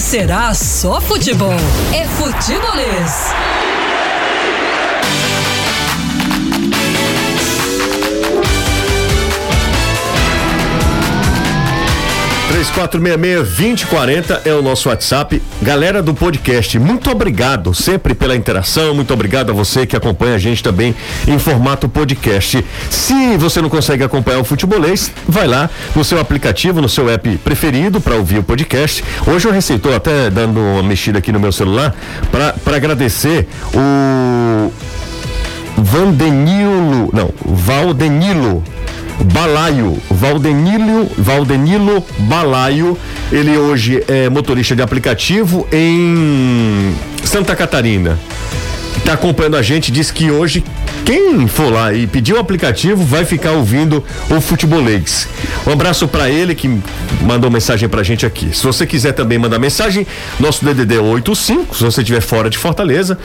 será só futebol. É futebolês. 3466-2040 é o nosso WhatsApp. Galera do podcast, muito obrigado sempre pela interação, muito obrigado a você que acompanha a gente também em formato podcast. Se você não consegue acompanhar o futebolês, vai lá no seu aplicativo, no seu app preferido para ouvir o podcast. Hoje eu receitou até dando uma mexida aqui no meu celular para agradecer o Vandenilo, não, Valdenilo Balaio, Valdenilo, Valdenilo Balaio, ele hoje é motorista de aplicativo em Santa Catarina. Está acompanhando a gente, diz que hoje quem for lá e pedir o aplicativo vai ficar ouvindo o Futebolês. Um abraço para ele que mandou mensagem pra gente aqui. Se você quiser também mandar mensagem, nosso DDD é 85, se você estiver fora de Fortaleza,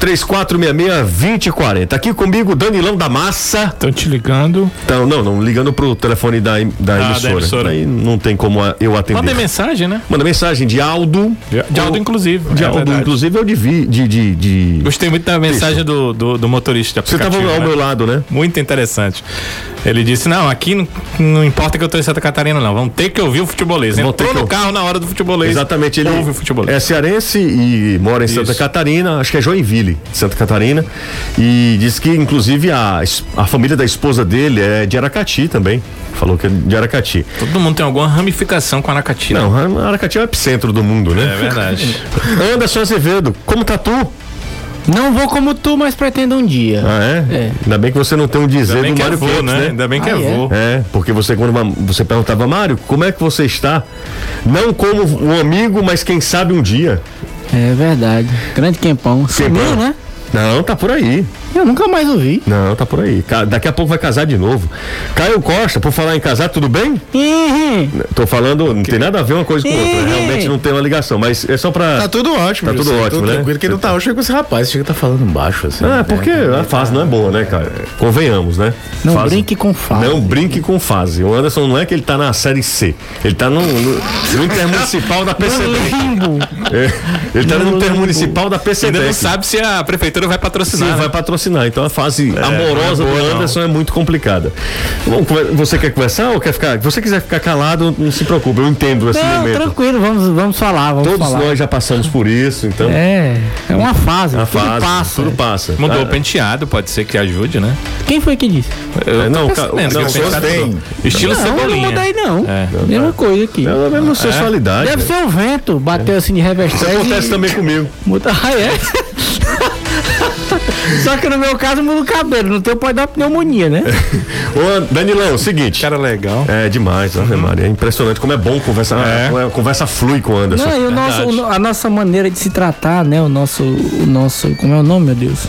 3466-2040. Aqui comigo, Danilão da Massa. Estão te ligando. Então, não, não, ligando pro telefone da, da, ah, emissora. da emissora. Aí não tem como eu atender. Manda mensagem, né? Manda mensagem de Aldo. De, de Aldo, inclusive. De é Aldo, verdade. inclusive, eu de, de, de, de. Gostei muito da mensagem do, do, do, motorista Você estava ao né? meu lado, né? Muito interessante. Ele disse: Não, aqui não, não importa que eu tô em Santa Catarina, não. Vamos ter que ouvir o futebolês. Entrou no eu... carro na hora do futebolês. Exatamente, ele ouve o futebolês. É cearense e mora em Isso. Santa Catarina, acho que é Joinville, Santa Catarina. E disse que, inclusive, a, a família da esposa dele é de Aracati também. Falou que é de Aracati. Todo mundo tem alguma ramificação com Aracati. Né? Não, Aracati é o epicentro do mundo, né? É verdade. Anderson Azevedo, como tá tu? Não vou como tu, mas pretendo um dia. Ah, é? é. Ainda bem que você não tem um dizer do é Mário é né? né? Ainda bem que ah, é, é vô. É, porque você quando você perguntava, Mário, como é que você está? Não como um amigo, mas quem sabe um dia. É verdade. Grande Quempão. Sumiu, né? Não, tá por aí. Eu nunca mais ouvi. Não, tá por aí. Daqui a pouco vai casar de novo. Caio Costa, por falar em casar, tudo bem? Uhum. Tô falando, não tem nada a ver uma coisa com outra. Uhum. Realmente não tem uma ligação, mas é só pra. Tá tudo ótimo. Tá tudo ótimo, né? Tranquilo que não tá ótimo com esse rapaz. Chega tá falando baixo, assim. Ah, porque a fase não é boa, né, cara? Convenhamos, né? Não fase... brinque com fase. Não brinque com fase. O Anderson não é que ele tá na série C. Ele tá no, no, no Intermunicipal da PCD. é, ele tá no Intermunicipal da PCD. Ainda não sabe se a prefeitura vai patrocinar. Sim, né? vai patrocinar. Então a fase é, amorosa é do Anderson não. é muito complicada. Bom, você quer conversar ou quer ficar? Se você quiser ficar calado, não se preocupe, eu entendo esse não, momento. Tranquilo, vamos, vamos falar. Vamos Todos falar. nós já passamos por isso, então. É, é uma fase. Uma tudo fase, passa. Tudo passa. Mudou ah, o penteado, pode ser que ajude, né? Quem foi que disse? Eu, é, não, não, não tem. Estilo não, cebolinha. Não mudei, não. É. Mesma coisa aqui. É a mesma sensualidade. Deve ser o vento, bateu assim de revestagem. Isso acontece também comigo. Muda. Ah, é? Só que no meu caso muda o cabelo, no teu pode dar pneumonia, né? Ô, Danilão, o seguinte. Cara legal. É demais, uhum. Maria. É impressionante como é bom conversar. É. Conversa flui com o Anderson. Não, e o nosso, a nossa maneira de se tratar, né? O nosso. O nosso. Como é o nome, meu Deus?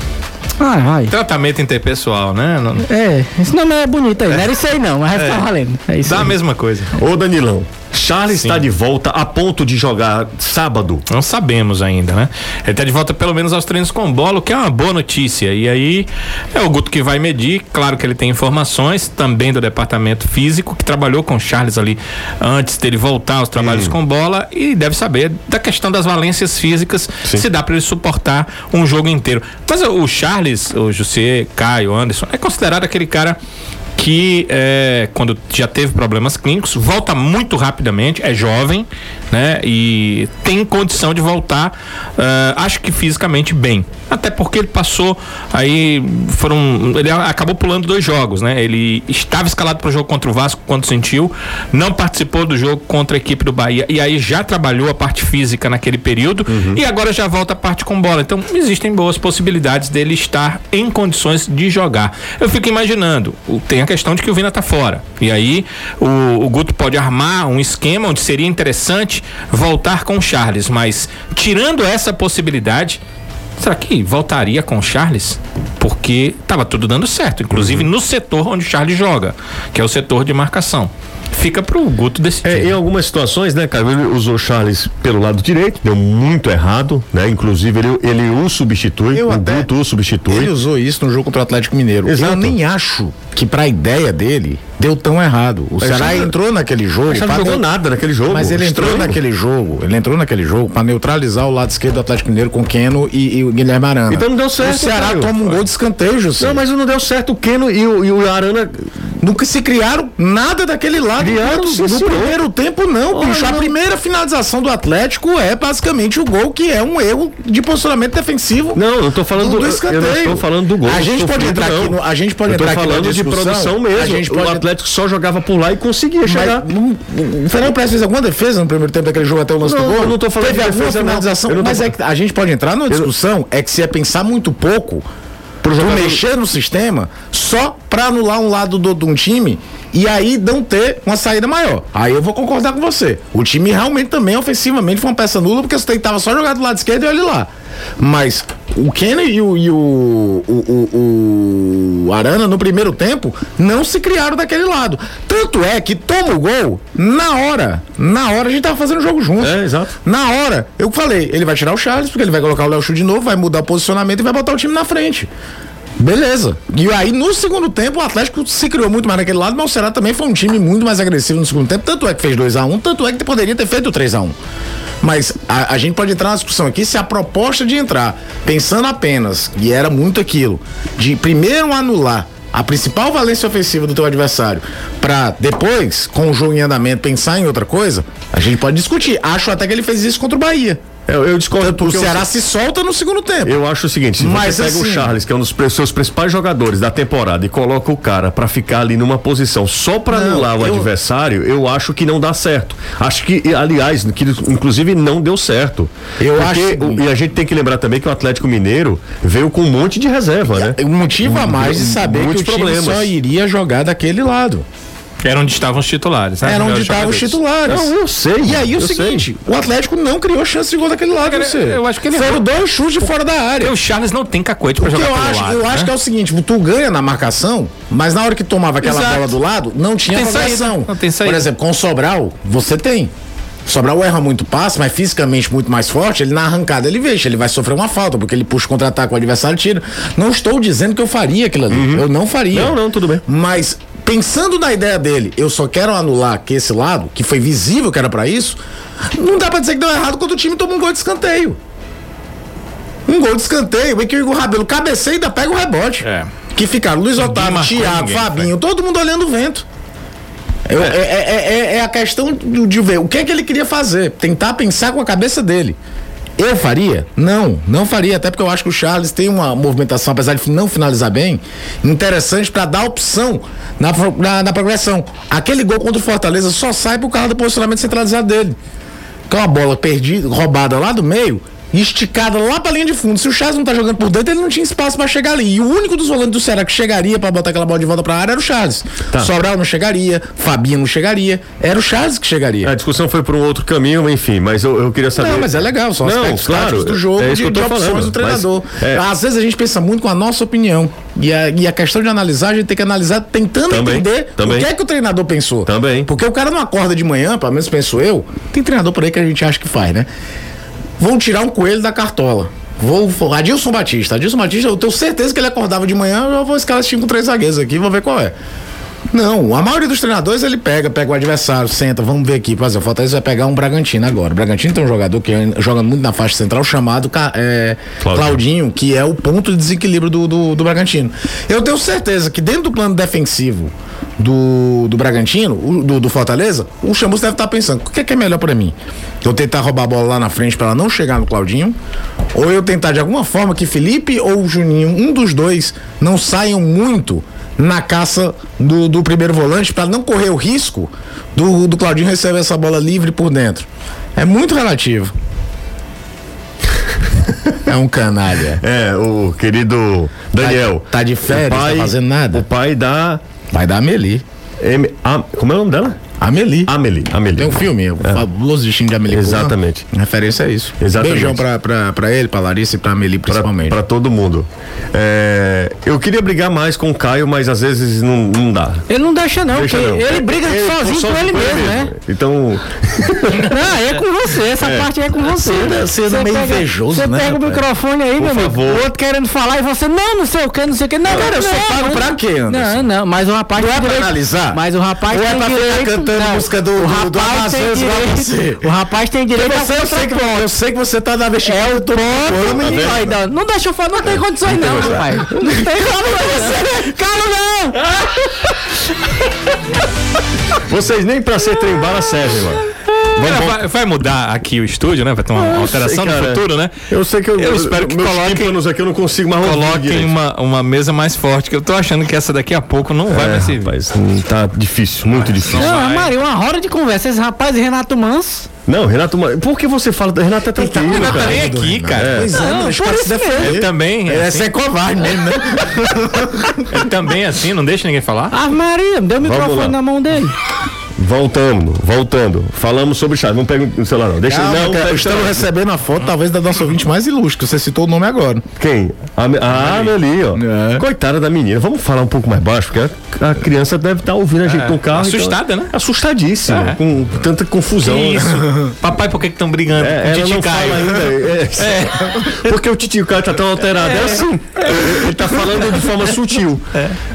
Ai, ai. Tratamento interpessoal, né? Não... É, esse nome é bonito aí. Não era isso aí não, mas é. tá valendo. É isso Dá aí. a mesma coisa. Ô Danilão, Charles está de volta a ponto de jogar sábado. Não sabemos ainda, né? Ele está de volta pelo menos aos treinos com bola, o que é uma boa notícia. E aí é o Guto que vai medir. Claro que ele tem informações também do departamento físico, que trabalhou com Charles ali antes dele voltar aos trabalhos hum. com bola e deve saber da questão das valências físicas, Sim. se dá para ele suportar um jogo inteiro. Mas o Charles, o José, Caio, Anderson, é considerado aquele cara que é, quando já teve problemas clínicos, volta muito rapidamente, é jovem, né? E tem condição de voltar, uh, acho que fisicamente bem. Até porque ele passou aí, foram. Ele acabou pulando dois jogos, né? Ele estava escalado para o jogo contra o Vasco quando sentiu, não participou do jogo contra a equipe do Bahia e aí já trabalhou a parte física naquele período uhum. e agora já volta a parte com bola. Então existem boas possibilidades dele estar em condições de jogar. Eu fico imaginando, tem a questão de que o Vina tá fora. E aí o, o Guto pode armar um esquema onde seria interessante voltar com o Charles, mas tirando essa possibilidade, será que voltaria com o Charles? Porque estava tudo dando certo, inclusive uhum. no setor onde o Charles joga, que é o setor de marcação fica pro Guto decidir. É, em algumas situações, né, cara, ele usou o Charles pelo lado direito, deu muito errado, né? Inclusive ele, ele o substitui, Eu o Guto o substitui. Ele usou isso no jogo contra o Atlético Mineiro. Exato. Eu nem acho que para a ideia dele deu tão errado. O Ceará entrou naquele jogo. Mas não jogou nada naquele jogo. Mas ele entrou Estranho. naquele jogo, ele entrou naquele jogo pra neutralizar o lado esquerdo do Atlético Mineiro com Keno e, e o Guilherme Arana. Então não deu certo, O Ceará Caio. toma um gol de escanteio, José. Não, mas não deu certo o Keno e o, e o Arana. Nunca se criaram nada daquele lado. Criaram, no, senhor. primeiro tempo, não, Olha, bicho. A não. primeira finalização do Atlético é basicamente o gol, que é um erro de posicionamento defensivo. Não, eu não tô falando do, Do eu escanteio. não estou falando do gol. A gente pode entrar não. aqui no- a gente pode eu tô entrar aqui falando na de discussão, produção mesmo. a gente pode- Atlético só jogava por lá e conseguia chegar. Mas, não- o Fernando Pérez fez alguma defesa no primeiro tempo daquele jogo até o lance Não, do gol? eu não tô falando Teve de defesa, finalização, não mas é que a gente pode entrar numa discussão, é que se é pensar muito pouco por jogador- mexer no sistema só pra anular um lado do, de um time e aí não ter uma saída maior. Aí eu vou concordar com você. O time realmente também ofensivamente foi uma peça nula porque você tava só jogar do lado esquerdo e olha lá. Mas o Kenny e o, e o, o, o- Arana no primeiro tempo não se criaram daquele lado. Tanto é que toma o gol na hora. Na hora a gente tava fazendo o jogo junto. É, exato. Na hora, eu falei, ele vai tirar o Charles, porque ele vai colocar o Léo Chu de novo, vai mudar o posicionamento e vai botar o time na frente. Beleza. E aí, no segundo tempo, o Atlético se criou muito mais naquele lado, mas o Ceará também foi um time muito mais agressivo no segundo tempo. Tanto é que fez 2x1, tanto é que poderia ter feito 3x1. Mas a, a gente pode entrar na discussão aqui se a proposta de entrar, pensando apenas, e era muito aquilo, de primeiro anular a principal valência ofensiva do teu adversário, pra depois, com o jogo em andamento, pensar em outra coisa, a gente pode discutir. Acho até que ele fez isso contra o Bahia. Eu, eu discordo O porque eu- Ceará se solta no segundo tempo. Eu acho o seguinte, se Mas você pega o assim- Charles, que é um dos seus principais jogadores da temporada, e coloca o cara pra ficar ali numa posição só pra Não, anular o eu- adversário, eu acho que não dá certo. Acho que, aliás, que inclusive não deu certo. Eu Porque acho- o- E a gente tem que lembrar também que o Atlético Mineiro veio com um monte de reserva, né? Um motivo a mais de saber que o Muitos time problemas. só iria jogar daquele lado. Era onde estavam os titulares. né? Era onde estavam os titulares. Não, eu sei. E aí o eu seguinte, o Atlético não criou chance de gol daquele lado, Cara, você. eu acho que ele Foram dois chutes fora da área. Porque o Charles não tem cacoete pra Porque jogar eu pelo acho, lado, eu né? acho que é o seguinte, tu ganha na marcação, mas na hora que tomava aquela Exato. bola do lado, não tinha saída, não tem saída. Por exemplo, com o Sobral, você tem. O Sobral erra muito passe, mas fisicamente muito mais forte, ele na arrancada ele veja, ele vai sofrer uma falta, porque ele puxa o contra-ataque, o adversário tira. Não estou dizendo que eu faria aquilo ali. Eu não faria. Uhum. Não, não, tudo bem. Mas pensando na ideia dele, eu só quero anular que esse lado, que foi visível que era pra isso, não dá pra dizer que deu errado quando o time toma um gol de escanteio. Um gol de escanteio, em que o Rabelo cabeceia e ainda pega o rebote. É. Que ficaram Luiz Otávio, Thiago, Fabinho, todo mundo olhando o vento. Eu- é. é- é- é a questão de, de ver o que é que ele queria fazer, tentar pensar com a cabeça dele. Eu faria? Não, não faria, até porque eu acho que o Charles tem uma movimentação, apesar de não finalizar bem, interessante pra dar opção na, na, na progressão. Aquele gol contra o Fortaleza só sai por causa do posicionamento centralizado dele. Que é uma bola perdida, roubada lá do meio, esticada lá pra linha de fundo. Se o Charles não tá jogando por dentro, ele não tinha espaço pra chegar ali. E o único dos volantes do Ceará que chegaria pra botar aquela bola de volta pra área era o Charles. Tá. Sobral não chegaria, Fabinho não chegaria, era o Charles que chegaria. A discussão foi por um outro caminho, enfim, mas eu, eu queria saber. Não, mas é legal, são Não, aspectos claro, do jogo, é isso de, que eu tô de opções falando, do treinador. é. Às vezes a gente pensa muito com a nossa opinião. E a, e a questão de analisar, a gente tem que analisar tentando Também, entender também. o que é que o treinador pensou. Também. Porque o cara não acorda de manhã, pelo menos penso eu, tem treinador por aí que a gente acha que faz, né? Vão tirar um coelho da cartola. Vou, Adilson Batista. Adilson Batista, eu tenho certeza que ele acordava de manhã, eu vou escalar esse time três zagueiros aqui, vou ver qual é. Não, a maioria dos treinadores ele pega, pega o adversário, senta, vamos ver aqui. Por exemplo, o Fortaleza vai pegar um Bragantino agora. O Bragantino tem um jogador que joga muito na faixa central chamado é, Claudinho. Claudinho, que é o ponto de desequilíbrio do, do, do Bragantino. Eu tenho certeza que dentro do plano defensivo do, do Bragantino, do, do Fortaleza, o Chamus deve estar pensando: o que é, que é melhor pra mim? Eu tentar roubar a bola lá na frente pra ela não chegar no Claudinho? Ou eu tentar de alguma forma que Felipe ou Juninho, um dos dois, não saiam muito na caça do, do primeiro volante pra não correr o risco do, do Claudinho receber essa bola livre por dentro? É muito relativo. É um canalha. É, o querido Daniel. tá de férias, pai, tá fazendo nada? O pai da. Vai dar a Meli. M, a, como é o nome dela? Amelie. Amelie, Amelie. Tem um filme, o fabuloso destino de Amelie. Exatamente. Referência a isso. Exatamente. Beijão pra, pra, pra ele, pra Larissa e pra Amelie principalmente. Pra todo mundo. É, eu queria brigar mais com o Caio, mas às vezes não, não dá. Ele não deixa, não, Deixa porque não. ele briga Ele- sozinho só com ele mesmo, né? Então, Não, é com você, essa parte é com você. Você anda meio pega- invejoso, Você né, pega o rapaz? microfone aí, meu amigo. favor. O outro querendo falar e você, não, não sei o que, não sei o que. Não, Cara, eu sou não, pago não, pra quê, Anderson? Não, não, mas o rapaz Não é pra analisar? Mas o rapaz é tem pra direito. Cantando não, música do- o do- do rapaz tem Amazonas direito- você? O rapaz tem direito Eu sei, eu, sei que, eu sei que você tá na vestimenta. É o ponto. menino. Vai, não, deixa eu falar, não tem condições não, rapaz. Não tem condições. Calma não. vocês nem pra ser trem bala servem, mano. Cara, vai, vai mudar aqui o estúdio, né? Vai ter uma alteração sei, no futuro, né? Eu sei que eu, Eu espero que meus coloquem- aqui eu não consigo mais Coloquem uma, uma mesa mais forte, que eu tô achando que essa daqui a pouco não vai É, mais servir. rapaz, hum, tá difícil, muito difícil. Não, vai. Maria, uma roda de conversa. Esse rapaz e Renato Manso. Não, Renato, por que você fala? Renato é tranquilo, Renato cara. nem aqui, cara. Pois é, Não, deixa o se defender. Ele também, É, assim, você é covarde mesmo, né? ele também assim, não deixa ninguém falar. Ah, Maria, deu o microfone na mão dele. Voltando, voltando. Falamos sobre Chaves. Não pega o celular, não. Deixa Calma, não. cara, estamos recebendo a foto, talvez, da nossa ouvinte mais ilustre, você citou o nome agora. Quem? A, a Amelie, ó. É. Coitada da menina. Vamos falar um pouco mais baixo, porque a, a criança deve estar ouvindo a gente no carro. assustada, então- né? Assustadíssima, É. com tanta confusão. Que isso? Papai, por que estão brigando É, com o ela Titi não Caio? fala ainda. É, Porque o Titio Caio tá tão alterado. É, assim. Ele, tá falando de forma sutil.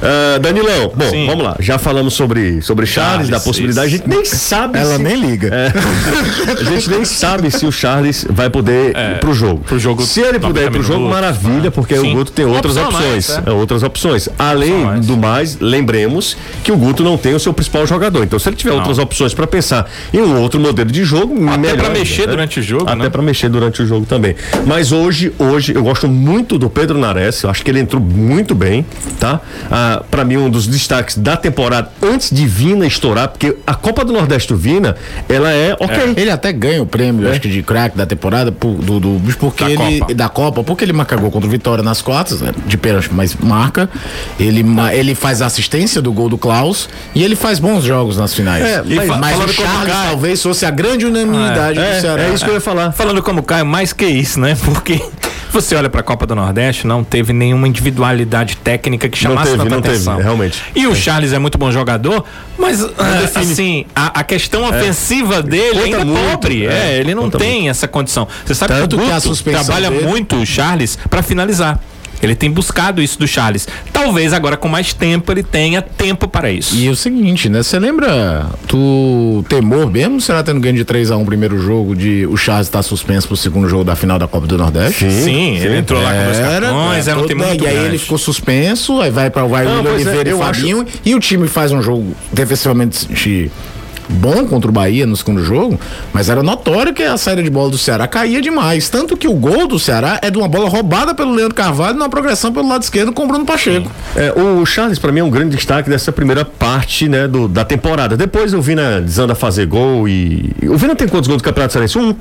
Ah, Danilão, bom, Sim. vamos lá. Já falamos sobre, sobre Charles, Charles, da possibilidade. Isso. A gente nem sabe Ela se- nem liga. É. A gente nem sabe se o Charles vai poder ir pro jogo. pro jogo Se ele puder ir 90 pro jogo, minutos. maravilha, porque Sim. o Guto tem Uma outras opção opções. mais, É, outras opções. Além mais. do mais, lembremos que o Guto não tem o seu principal jogador. Então, se ele tiver outras opções para pensar em um outro modelo de jogo, Até melhor pra ainda, mexer né? durante o jogo, Até né? pra mexer durante o jogo também. Mas hoje, hoje eu gosto muito do Pedro Nares. Eu acho que ele entrou muito bem, tá? Ah, para mim um dos destaques da temporada antes de Vina estourar, porque a Copa do Nordeste do Vina, ela é ok. Ele até ganha o prêmio, acho que de craque da temporada por- do, do porque Da ele Copa. da Copa, porque ele marca gol contra o Vitória nas quartas, né, de pênalti, mas marca. Ele ele faz a assistência do gol do Klaus e ele faz bons jogos nas finais. É, mas, fa- mas o falando como Charles Caio- talvez fosse a grande unanimidade do Ceará. É isso que eu ia falar. Falando como Caio, mais que isso, né? Porque você olha pra Copa do Nordeste, não teve nenhuma individualidade técnica que chamasse teve, tanta não teve, atenção. realmente. E o Charles é muito bom jogador, mas ah, assim, a, a questão ofensiva dele Conta ainda é muito, pobre. é, É, ele não conta tem essa condição. Você sabe Tanto que o que Guto suspensão trabalha dele- muito o Charles pra finalizar. Ele tem buscado isso do Charles. Talvez agora com mais tempo ele tenha tempo para isso. E o seguinte, né? Você lembra do temor mesmo? Será tendo ganho de 3x1 o primeiro jogo de o Charles estar suspenso pro segundo jogo da final da Copa do Nordeste? Sim, ele entrou lá com dois cartões, era um todo- time muito E aí grande. ele ficou suspenso, aí vai para o William pois é, Oliveira e eu acho- Fabinho, e o time faz um jogo defensivamente bom contra o Bahia no segundo jogo, mas era notório que a saída de bola do Ceará caía demais. Tanto que o gol do Ceará é de uma bola roubada pelo Leandro Carvalho numa progressão pelo lado esquerdo com o Bruno Pacheco. É, o Charles, pra mim, é um grande destaque dessa primeira parte, né, do, da temporada. Depois o Vina desanda a fazer gol e. O Vina tem quantos gols do Campeonato Cearense? Um.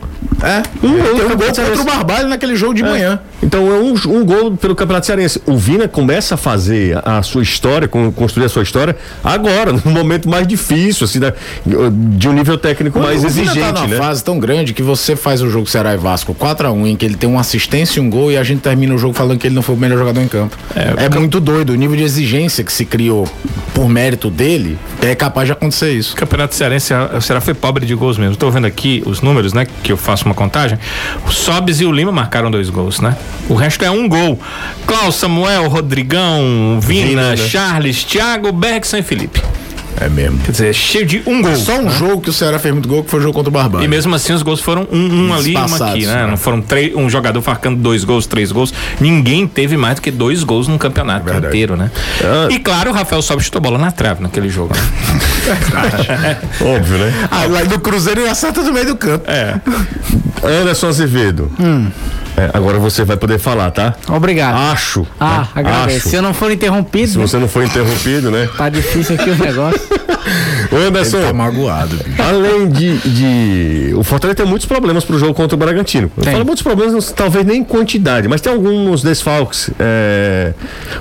É, Um gol tem um gol contra o. Barbalho naquele jogo de manhã. Então é um, um gol pelo Campeonato Cearense. O Vina começa a fazer a, sua história, con- construir a sua história agora, no momento mais difícil, assim, da- de um nível técnico mais o Vina exigente, tá numa né? fase tão grande que você faz o jogo Ceará e Vasco 4x1, em que ele tem uma assistência e um gol, e a gente termina o jogo falando que ele não foi o melhor jogador em campo. É, muito doido. O nível de exigência que se criou por mérito dele é capaz de acontecer isso. O Campeonato Cearense, o Ceará foi pobre de gols mesmo. Estou vendo aqui os números, né? Que eu faço uma contagem. O Sobes e o Lima marcaram dois gols, né? O resto é um gol. Klaus, Samuel, Rodrigão, Vina, Vina, né? Charles, Thiago, Bergson e Felipe. É mesmo. Quer dizer, cheio de um gol. Só um jogo que o Ceará fez muito gol, que foi o jogo contra o Barbalho. E mesmo assim os gols foram um, um ali e um aqui, né? né? Não foram três, um jogador marcando dois gols, três gols. Ninguém teve mais do que dois gols num campeonato Verdade. inteiro, né? E claro, o Rafael Sobis chutou bola na trave naquele jogo. Né? Óbvio, né? Ah, lá no Cruzeiro ele acerta do meio do campo. É. Anderson Azevedo. É, agora você vai poder falar, tá? Obrigado. Acho. Ah, né? agradeço. Acho. Se eu não for interrompido, Se você não for interrompido, né? tá difícil aqui o negócio. Ô, Anderson, Ele tá magoado, bicho. além de, de- O Fortaleza tem muitos problemas pro jogo contra o Bragantino. Eu Tem. falo muitos problemas, talvez nem em quantidade, mas tem alguns desfalques. é,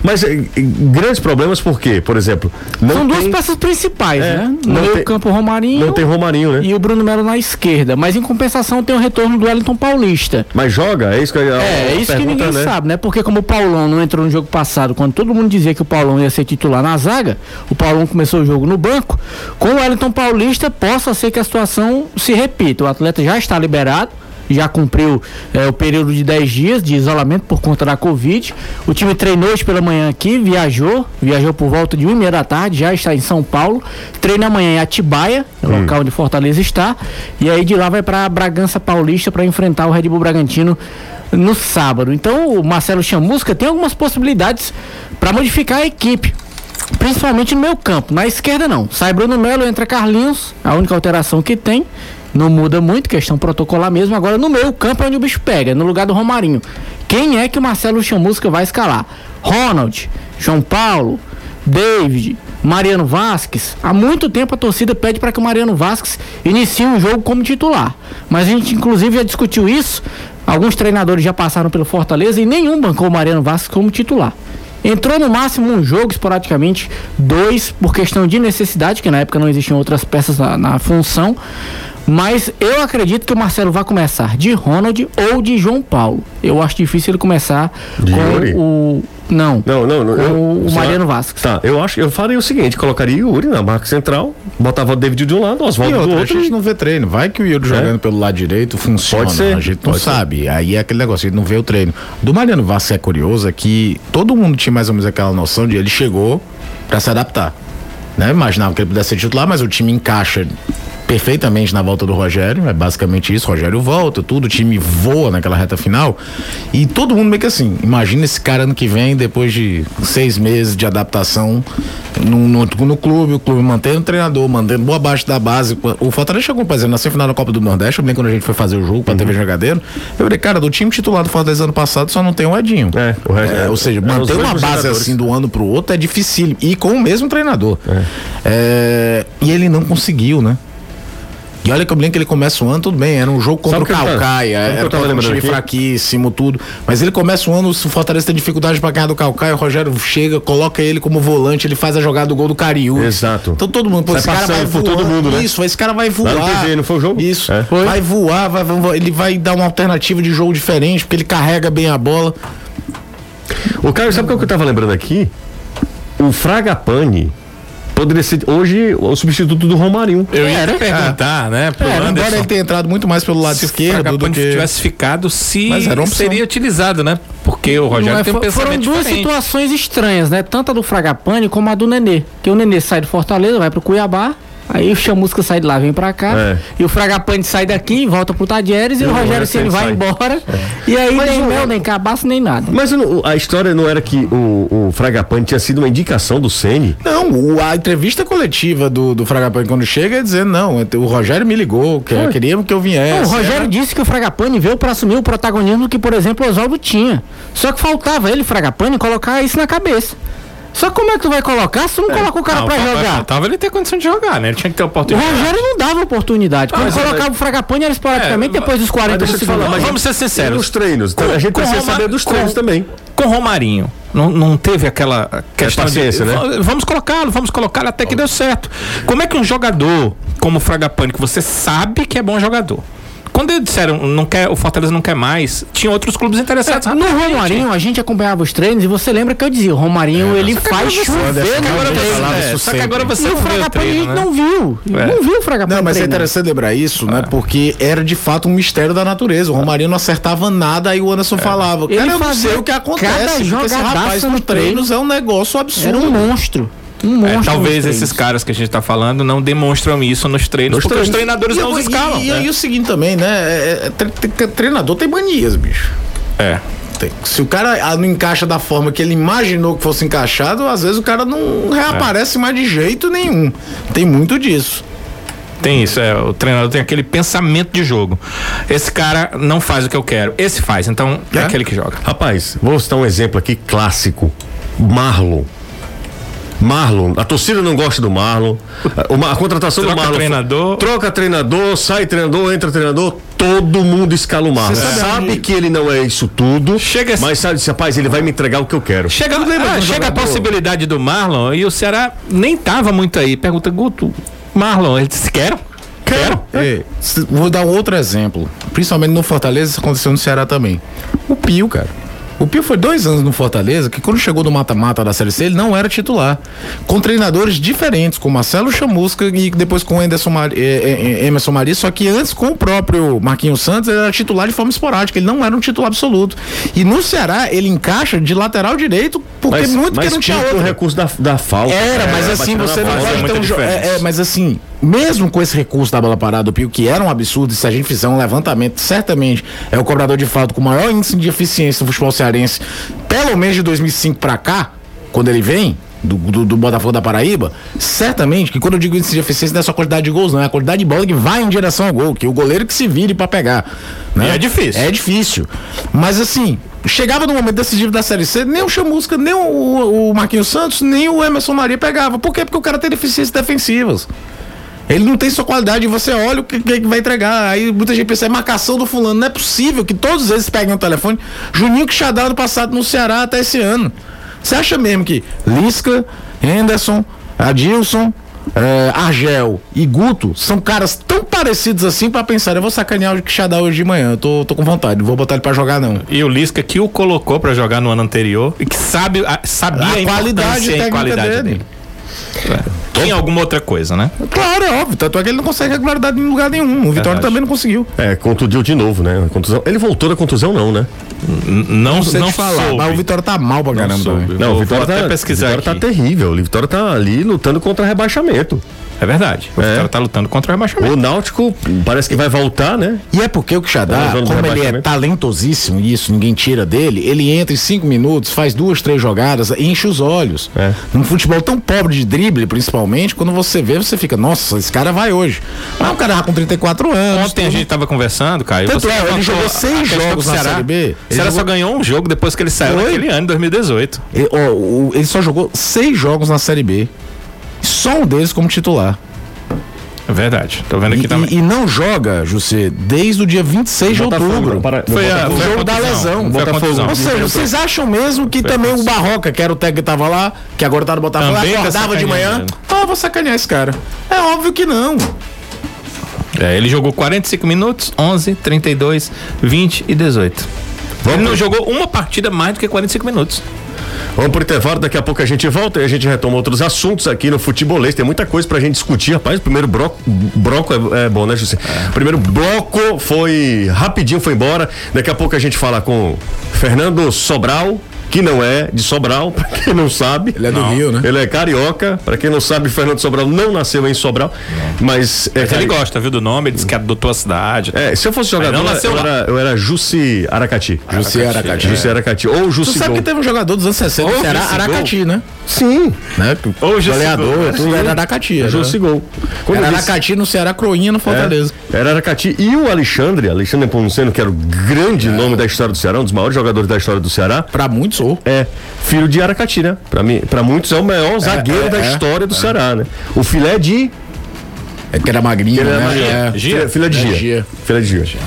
Mas é, grandes problemas por quê? Por exemplo, não São duas tem, peças principais, É, né? não No meio tem- campo Romarinho não tem Romarinho, né? e o Bruno Melo na esquerda. Mas em compensação tem o retorno do Wellington Paulista. Mas joga? É isso que eu É, é isso que ninguém né? sabe, né? Porque como o Paulão não entrou no jogo passado, quando todo mundo dizia que o Paulão ia ser titular na zaga, o Paulão começou o jogo no banco. Com o Wellington Paulista, possa ser que a situação se repita. O atleta já está liberado, já cumpriu é, o período de 10 dias de isolamento por conta da Covid. O time treinou hoje pela manhã aqui, viajou, viajou por volta de 1 e meia da tarde, já está em São Paulo. Treina amanhã em Atibaia, local onde Fortaleza está. E aí de lá vai para Bragança Paulista para enfrentar o Red Bull Bragantino no sábado. Então o Marcelo Chamusca tem algumas possibilidades para modificar a equipe. Principalmente no meio campo. Na esquerda não. Sai Bruno Melo, entra Carlinhos. A única alteração que tem. Não muda muito, questão protocolar mesmo. Agora no meio campo é onde o bicho pega, no lugar do Romarinho. Quem é que o Marcelo Chamusca vai escalar? Ronald, João Paulo, David, Mariano Vasquez. Há muito tempo a torcida pede para que o Mariano Vasquez inicie um jogo como titular. Mas a gente inclusive já discutiu isso. Alguns treinadores já passaram pelo Fortaleza e nenhum bancou o Mariano Vasquez como titular. Entrou no máximo um jogo, esporadicamente, dois, por questão de necessidade, que na época não existiam outras peças na, na função. Mas eu acredito que o Marcelo vai começar de Ronald ou de João Paulo. Eu acho difícil ele começar De com Yuri? o. Não. Não, não, não. com eu- o Mariano Vasquez. Tá, eu acho, eu faria o seguinte, colocaria Yuri na marca central, botava o David de um lado, Oswaldo do outra, a outro. gente não vê treino. Vai que o Yuri jogando pelo lado direito funciona. Pode ser, A gente não pode ser. sabe. Aí é aquele negócio, a gente não vê o treino. Do Mariano Vasco é curioso é que todo mundo tinha mais ou menos aquela noção de ele chegou pra se adaptar. Né? Imaginava que ele pudesse ser titular, mas o time encaixa perfeitamente na volta do Rogério, é basicamente isso, Rogério volta, tudo, o time voa naquela reta final, e todo mundo meio que assim, imagina esse cara ano que vem, depois de seis meses de adaptação no, no, no clube, o clube mantendo o treinador, mantendo boa parte da base, o Fortaleza chegou, por exemplo, na semifinal da Copa do Nordeste, eu lembro quando a gente foi fazer o jogo pra TV Jogadeiro, eu falei, cara, do time titular do Fortaleza ano passado só não tem o Edinho. É, o resto- É, ou seja, é, manter uma base jogadores. assim do ano pro outro é difícil. E com o mesmo treinador. É, e ele não conseguiu, né? E olha que eu lembro que ele começa o ano, tudo bem, era um jogo contra Sabe o Calcaia, era um time fraquíssimo, tudo. Mas ele começa o ano, se o Fortaleza tem dificuldade pra ganhar do Calcaia, o Rogério chega, coloca ele como volante, ele faz a jogada do gol do Cariú. Exato. Então todo mundo, pô, esse cara vai voar. todo mundo, né? Isso, esse cara vai voar. No PV, não foi o jogo? Isso. É. Vai voar, vai, vai- ele vai dar uma alternativa de jogo diferente, porque ele carrega bem a bola. O Caio, sabe o que eu tava lembrando aqui? O Fragapane poderia ser hoje o substituto do Romarinho. Eu ia te perguntar, né? Pro É, embora ele tenha entrado muito mais pelo lado se o esquerdo do que... tivesse ficado, se era seria utilizado, né? Porque o Rogério é, tem um fo- foram pensamento duas diferente. situações estranhas, né? Tanto a do Fragapane como a do Nenê. Que o Nenê sai do Fortaleza, vai pro Cuiabá. Aí o Chamusca sai de lá, vem pra cá. É. E o Fragapane sai daqui, volta pro Tadieres. E, E o Rogério Ceni vai sai. embora. E aí Mas nem o- mel, nem cabaço, nem nada. Mas a história não era que o, o Fragapane tinha sido uma indicação do Ceni. Não, o- a entrevista coletiva do, do Fragapane quando chega é dizendo, não, o Rogério me ligou, que, queria que eu viesse. Não, o Rogério Era- disse que o Fragapane veio pra assumir o protagonismo que, por exemplo, o Oswaldo tinha. Só que faltava ele, Fragapane, colocar isso na cabeça. Só que como é que tu vai colocar se tu não coloca o cara Não, pra jogar? Faltava ele ter condição de jogar, né? Ele tinha que ter O oportunidade. Rogério não dava oportunidade. Quando mas- colocava o Fragapane era esporadicamente É, depois dos 40 deixa do eu te segundo. falar, mas- Vamos ser E sinceros. nos treinos. Então, a gente com precisa Roma- saber dos com- treinos também. Com Romarinho, não, não teve aquela questão paciência, de, né? "Va- Vamos colocá-lo, vamos colocá-lo até que deu certo. Como é que um jogador como o Fragapane, que você sabe que é bom jogador, quando eles disseram não quer, o Fortaleza não quer mais, tinha outros clubes interessados. No Romarinho, a gente acompanhava os treinos e você lembra que eu dizia, o Romarinho ele Só que faz chover só que no agora você- falava é, isso Só que agora você E o Fragapane a gente né? não viu. É. Não viu o Fragapane Não, mas é interessante lembrar isso, né? Porque era de fato um mistério da natureza. O Romarinho não acertava nada, aí o Anderson falava. Ele Cara, eu não sei o que acontece. cada porque esse jogadaça rapaz no nos treinos é um negócio absurdo. Era um monstro. Um monstro. É, talvez esses caras que a gente tá falando não demonstram isso nos treinos, Nos porque treinos. os treinadores E, não os escalam. e, né? e o seguinte também, né? É, é, tre- tre- treinador tem manias, bicho. É. Se o cara ah, não encaixa da forma que ele imaginou que fosse encaixado, às vezes o cara não reaparece mais de jeito nenhum. Tem muito disso. Tem isso, é, o treinador tem aquele pensamento de jogo. Esse cara não faz o que eu quero, esse faz, então é, É? aquele que joga. Rapaz, vou citar um exemplo aqui clássico. Marlon. Marlon, a torcida não gosta do Marlon. A, uma- a contratação Troca do Marlon. treinador. Troca treinador, sai treinador, entra treinador, todo mundo escala o Marlon. Você sabe Sabe, que ele não é isso tudo, Chega- mas sabe, disse, rapaz, ele vai me entregar o que eu quero. Chega, lembra ah, do chega a possibilidade do Marlon e o Ceará nem tava muito aí. Pergunta, Guto, Marlon, ele disse, quero? Quero. Ei, se- vou dar um outro exemplo. Principalmente no Fortaleza, isso aconteceu no Ceará também. O Pio, cara. O Pio foi dois anos no Fortaleza, que quando chegou no mata-mata da Série C, ele não era titular. Com treinadores diferentes, com Marcelo Chamusca e depois com Anderson Mar... eh, eh, eh, Emerson Maria, só que antes com o próprio Marquinhos Santos, ele era titular de forma esporádica, ele não era um titular absoluto. E no Ceará, ele encaixa de lateral direito, porque Mas, muito mas porque não tinha o outro. recurso da, da falta. Era, mas É, assim, você não pode é ter um é, é, mas assim, mesmo com esse recurso da bola parada do Pio, que era um absurdo, e se a gente fizer um levantamento, certamente é o cobrador de falta com o maior índice de eficiência no futebol cearense, pelo menos de 2005 pra cá, quando ele vem. Do, do, do Botafogo da Paraíba, certamente que quando eu digo índice de eficiência não é só a quantidade de gols, não, é a quantidade de bola que vai em direção ao gol, que o goleiro que se vire pra pegar. Né? É difícil. É difícil. Mas assim, chegava no momento decisivo da Série C, nem o Chamusca, nem o, o Marquinhos Santos, nem o Emerson Maria pegava. Por quê? Porque o cara tem deficiências defensivas. Ele não tem sua qualidade, você olha o que, que vai entregar. Aí muita gente pensa, é marcação do fulano. Não é possível que todos eles peguem o telefone. Juninho que Xadá ano passado no Ceará até esse ano. Você acha mesmo que Lisca, Henderson, Adilson, eh, Argel e Guto são caras tão parecidos assim pra pensar, eu vou sacanear o Quixadá hoje de manhã, eu tô, tô com vontade, não vou botar ele pra jogar não. E o Lisca que o colocou pra jogar no ano anterior e que sabe, a- sabia a, A qualidade técnica qualidade dele. dele. É. Tinha alguma outra coisa, né? Claro, é óbvio, tanto é que ele não consegue regularidade em lugar nenhum, o Vitória também não conseguiu. É, contundiu de novo, né? Contusão. Ele voltou da contusão, não, né? N- Não, sei não te falar, soube. mas o Vitória tá mal pra caramba. Não, Vou- o Vitória tá, pesquisar o Vitória aqui. tá terrível. O Vitória tá ali lutando contra rebaixamento. É verdade. O É. Vitória tá lutando contra o rebaixamento. O Náutico parece que vai voltar, né? E é porque o Tá Quixadá, como ele é talentosíssimo, e isso ninguém tira dele, ele entra em cinco minutos, faz duas, três jogadas, enche os olhos. É. Num futebol tão pobre de drible, principalmente, quando você vê, você fica, nossa, esse cara vai hoje. Mas o cara já com 34 anos. Ontem a tudo. gente tava conversando, Caio. Tanto você é, ele jogou a seis jogos na Ceará. Série B. O Ele Ceará só jogou- ganhou um jogo depois que ele saiu Foi? naquele ano, 2018. Ele, ó, ele só jogou seis jogos na Série B. Só um deles como titular. É verdade. Tô vendo aqui E, também. e- e não joga, José, desde o dia 26 de Botafogo, outubro. para- Foi a- o foi a jogo da lesão. Botafogo. Ou seja, vocês acham mesmo que Foi também o. Barroca, que era o técnico que tava lá, que agora tá no Botafogo, Também tá acordava de manhã? Ah, vou sacanear esse cara. É óbvio que não. É, ele jogou 45 minutos, 11, 32, 20 e 18. ele não jogou uma partida mais do que 45 minutos. Vamos pro intervalo, daqui a pouco a gente volta e a gente retoma outros assuntos aqui no Futebolês. Tem muita coisa pra gente discutir, rapaz. O primeiro bloco, é, é bom, né, José? O primeiro bloco foi rapidinho, foi embora. Daqui a pouco a gente fala com Fernando Sobral, que não é de Sobral, pra quem não sabe. Ele é do Não. Rio, né? Ele é carioca, pra quem não sabe, Fernando Sobral não nasceu em Sobral, mas é Mas ele cari- gosta, viu, do nome, ele disse que adotou a cidade. É, se eu fosse jogador, não eu era, eu era Jussi Aracati. Jussi Aracati. Jussi Aracati. Ou Tu Jussi sabe Gol. que teve um jogador dos anos 60 Ô, que era Aracati, né? Sim. né? Jussi Goleador, Gol. tudo era Aracati. Era, Jussi Gol. Quando era Aracati no Ceará, Croinha no Fortaleza. É, era Aracati. E o Alexandre, Alexandre Pomuceno, que era o grande É. nome da história do Ceará, um dos maiores jogadores da história do Ceará, Pra muitos, sou. é filho de Aracati, né? Pra, mim, pra muitos é o maior zagueiro é, da é, história do Ceará, né? O filé de. É que era magrinho, Ele era né? magrinho. É. Gia? Filé, filé de É, Gia. Gia. Filé de Gia.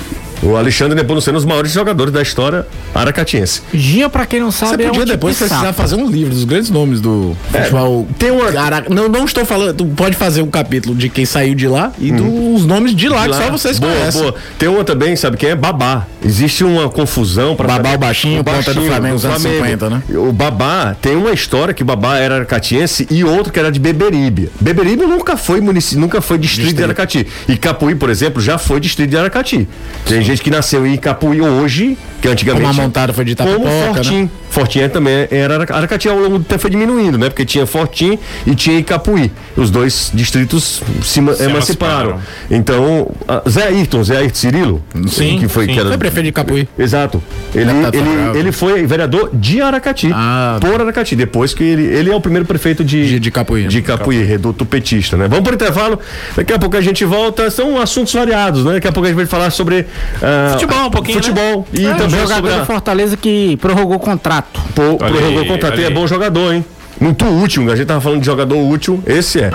O Alexandre Nepomuceno, um dos maiores jogadores da história aracatiense. Gia, pra quem não Você sabe, é podia um tipo depois de precisar fazer um livro dos grandes nomes do futebol. tem uma- Cara, não, não estou falando. Tu pode fazer um capítulo de quem saiu de lá e dos nomes de lá, De que lá. só vocês boa, conhecem. boa. Tem uma também, sabe quem é? Babá. Existe uma confusão para Babá, o baixinho, ponta do Flamengo dos anos 50, né? O Babá tem uma história que o Babá era aracatiense e outro que era de Beberibe. Beberibe nunca foi município, nunca foi distrito, de Distrito. Aracati. E Capuí, por exemplo, já foi distrito de Aracati. Tem gente que nasceu em Capuí hoje, que antigamente Como a montada foi de como Itapipoca, Fortim. né? Fortinha também era Araca- Aracati ao longo do tempo foi diminuindo, né? Porque tinha Fortim e tinha Icapuí. Os dois distritos se, Se emanciparam. emanciparam. Então, a- Zé Ayrton, Zé Ayrton Cirilo, Sim, que foi sim. que era Foi prefeito de Capuí. Exato. Ele, ele, ele foi vereador de Aracati. Ah. por Aracati. Depois que ele. Ele é o primeiro prefeito de, De- de Capuí. De Capuí, reduto petista, né? Vamos por intervalo. Daqui a pouco a gente volta. São assuntos variados, né? Daqui a pouco a gente vai falar sobre. Ah, Futebol um pouquinho, Futebol. E É, um também jogador sobre. do Fortaleza que prorrogou o contrato. pô, prorrogou aí, o contrato. E é bom jogador, hein? Muito útil. A gente tava falando de jogador útil. Esse é.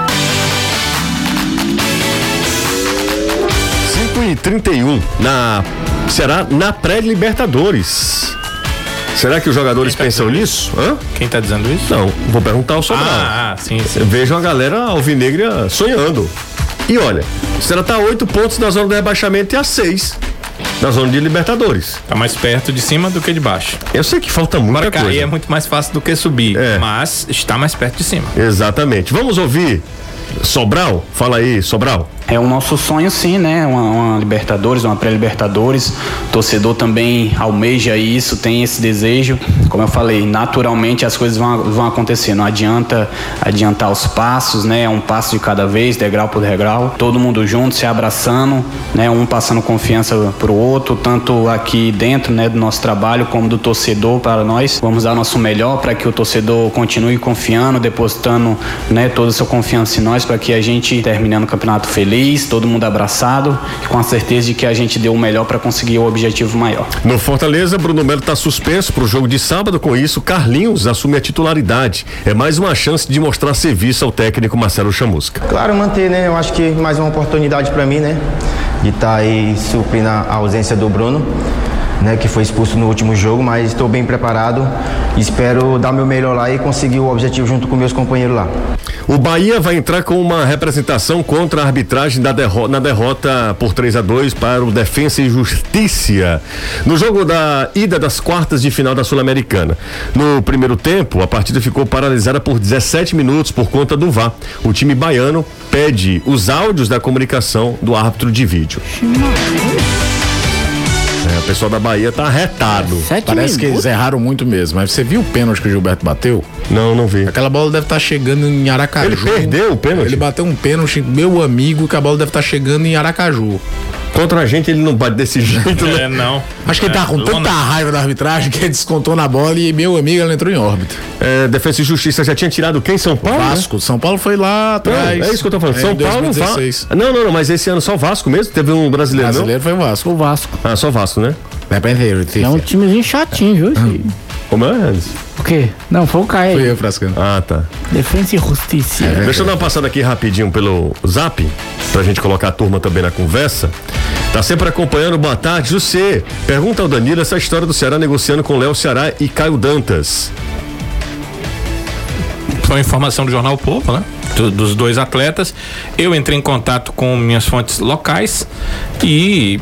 5 e 31 na. Será na pré-Libertadores. Será que os jogadores tá pensam nisso? Hã? Quem tá dizendo isso? Não, vou perguntar ao Sobral. Ah, ah, sim, sim. Vejo a galera alvinegra sonhando. E olha, o Ceará tá a oito pontos na zona do rebaixamento e a seis na zona de Libertadores. Tá mais perto de cima do que de baixo. Eu sei que falta muita Agora cair coisa. é muito mais fácil do que subir, É. mas está mais perto de cima. Exatamente. Vamos ouvir Sobral? Fala aí, Sobral. É o nosso sonho, sim, né? Uma, uma Libertadores, uma pré-Libertadores. Torcedor também almeja isso, tem esse desejo. Como eu falei, naturalmente as coisas vão, vão acontecer. Não adianta adiantar os passos, né? É um passo de cada vez, degrau por degrau. Todo mundo junto, se abraçando, né? Um passando confiança pro outro, tanto aqui dentro, né? Do nosso trabalho, como do torcedor para nós. Vamos dar o nosso melhor para que o torcedor continue confiando, depositando, né? Toda a sua confiança em nós, para que a gente terminando o campeonato feliz, todo mundo abraçado, e com a certeza de que a gente deu o melhor para conseguir o objetivo maior. No Fortaleza, Bruno Melo está suspenso para o jogo de sábado. Com isso, Carlinhos assume a titularidade. É mais uma chance de mostrar serviço ao técnico Marcelo Chamusca. Claro, manter, né? Eu acho que mais uma oportunidade para mim, né? De estar aí suprindo a ausência do Bruno, né? Que foi expulso no último jogo, mas estou bem preparado. Espero dar o meu melhor lá e conseguir o objetivo junto com meus companheiros lá. O Bahia vai entrar com uma representação contra a arbitragem da derro- na derrota por 3 a 2 para o Defensa e Justiça no jogo da ida das quartas de final da Sul-Americana. No primeiro tempo, a partida ficou paralisada por 17 minutos por conta do VAR. O time baiano pede os áudios da comunicação do árbitro de vídeo. É, o pessoal da Bahia tá arretado. Sete Parece que minutos. eles erraram muito mesmo. Mas você viu o pênalti que o Gilberto bateu? Não, não vi. Aquela bola deve estar chegando em Aracaju. Ele perdeu o pênalti? Ele bateu um pênalti, meu amigo, que a bola deve estar chegando em Aracaju. Contra a gente ele não bate desse jeito, né? É, não. Acho que ele tá com tanta Lona- raiva da arbitragem que ele descontou na bola e meu amigo ela entrou em órbita. É, Defesa e Justiça já tinha tirado quem? São Paulo? né? Vasco, São Paulo foi lá Não, atrás. é isso que eu tô falando. É, São Paulo, 2016. Va... Não, não, não, mas esse ano só o Vasco mesmo? Teve um brasileiro, brasileiro foi o Vasco. O Vasco. não? Ah, só o Vasco, né? É pra entender, É um timezinho chatinho, viu? aí. Como é, Hans? O quê? Não, foi o Caio. Foi eu, Frascano. Ah, tá. Defesa e Justiça. Deixa eu dar uma passada aqui rapidinho pelo zap, pra gente colocar a turma também na conversa. Tá sempre acompanhando, boa tarde, José. Pergunta ao Danilo essa história do Ceará negociando com Léo Ceará e Caio Dantas. Foi informação do Jornal Povo, né? Do- dos dois atletas. Eu entrei em contato com minhas fontes locais e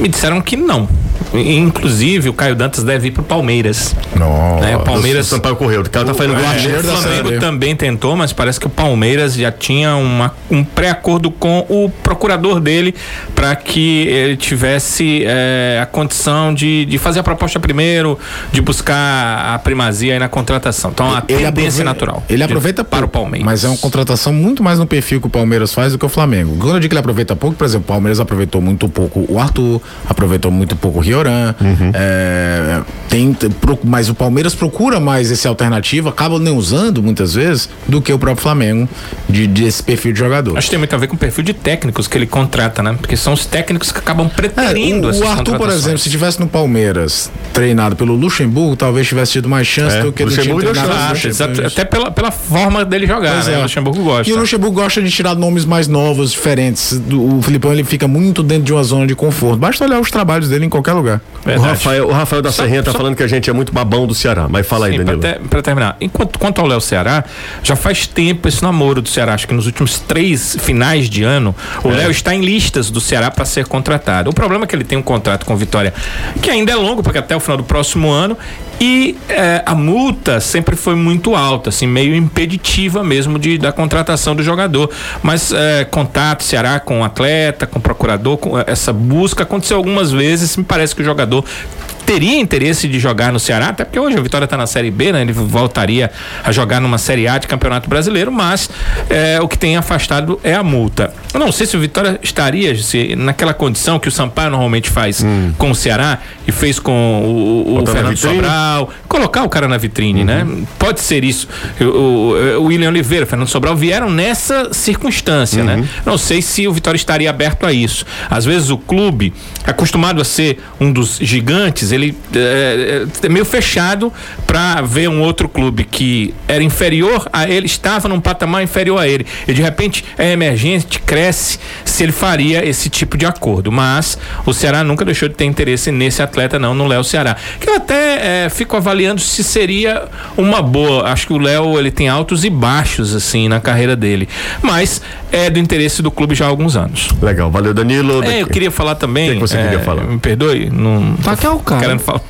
me disseram que não. Inclusive, o Caio Dantas deve ir pro Palmeiras. Não. né? O Palmeiras. O Sampaio Correio, o cara tá fazendo É, o Flamengo também tentou, mas parece que o Palmeiras já tinha uma- um pré-acordo com o procurador dele para que ele tivesse eh, a condição de, de fazer a proposta primeiro, de buscar a primazia aí na contratação. Então, a tendência aproveita- natural. Ele aproveita para o pouco, Palmeiras. Mas é uma contratação muito mais no perfil que o Palmeiras faz do que o Flamengo. Quando eu digo que ele aproveita pouco, por exemplo, o Palmeiras aproveitou muito pouco o Arthur, aproveitou muito pouco o Rioran. Uhum. é, tem, mas o Palmeiras procura mais esse alternativo, acaba nem usando muitas vezes, do que o próprio Flamengo de, desse perfil de jogador. Acho que tem muito a ver com o perfil de técnicos que ele contrata, né? Porque são os técnicos que acabam É, preterindo o, essas o Arthur, por exemplo, se tivesse no Palmeiras treinado pelo Luxemburgo, talvez tivesse tido mais chance É, do que Luxemburgo time treinado chance, Luxemburgo. até pela, pela forma dele jogar, Pois né? é. O Luxemburgo gosta. E o Luxemburgo gosta de tirar nomes mais novos, diferentes. O Filipão ele fica muito dentro de uma zona de conforto. Basta olhar os trabalhos dele em qualquer lugar. O. Rafael, o Rafael da Só- Serrinha tá só- falando que a gente é muito babão do Ceará. Mas fala aí, Sim, pra, Danilo. ter- pra terminar. Enquanto, quanto ao Léo Ceará, já faz tempo esse namoro do Ceará. Acho que nos últimos três finais de ano, o É. Léo está em listas do Ceará para ser contratado. O problema é que ele tem um contrato com o Vitória que ainda é longo, porque até o final do próximo ano. E eh, a multa sempre foi muito alta, assim, meio impeditiva mesmo de, da contratação do jogador. Mas eh, contato Ceará com o atleta, com o procurador, com eh, essa busca aconteceu algumas vezes. Me parece que o jogador teria interesse de jogar no Ceará, até porque hoje a Vitória está na Série B, né? Ele voltaria a jogar numa Série A de Campeonato Brasileiro, mas é, o que tem afastado é a multa. Eu não sei se o Vitória estaria se, naquela condição que o Sampaio normalmente faz com o Ceará e fez com o, o na Fernando? Sobral, colocar o cara na vitrine, né? Pode ser isso. O, o- William Oliveira, o Fernando Sobral vieram nessa circunstância, né? Não sei se o Vitória estaria aberto a isso. Às vezes o clube, acostumado a ser um dos gigantes, ele é, é meio fechado para ver um outro clube que era inferior a ele, estava num patamar inferior a ele. E de repente é emergente, cresce, se ele faria esse tipo de acordo. Mas o Ceará nunca deixou de ter interesse nesse atleta, não, no Léo Ceará. Que eu até é, fico avaliando se seria uma boa. Acho que o Léo ele tem altos e baixos, assim, na carreira dele. Mas é do interesse do clube já há alguns anos. Legal, valeu Danilo. É, eu queria falar também. O que que você é, queria falar? Me perdoe, não. Tá que é o cara. Querendo falar.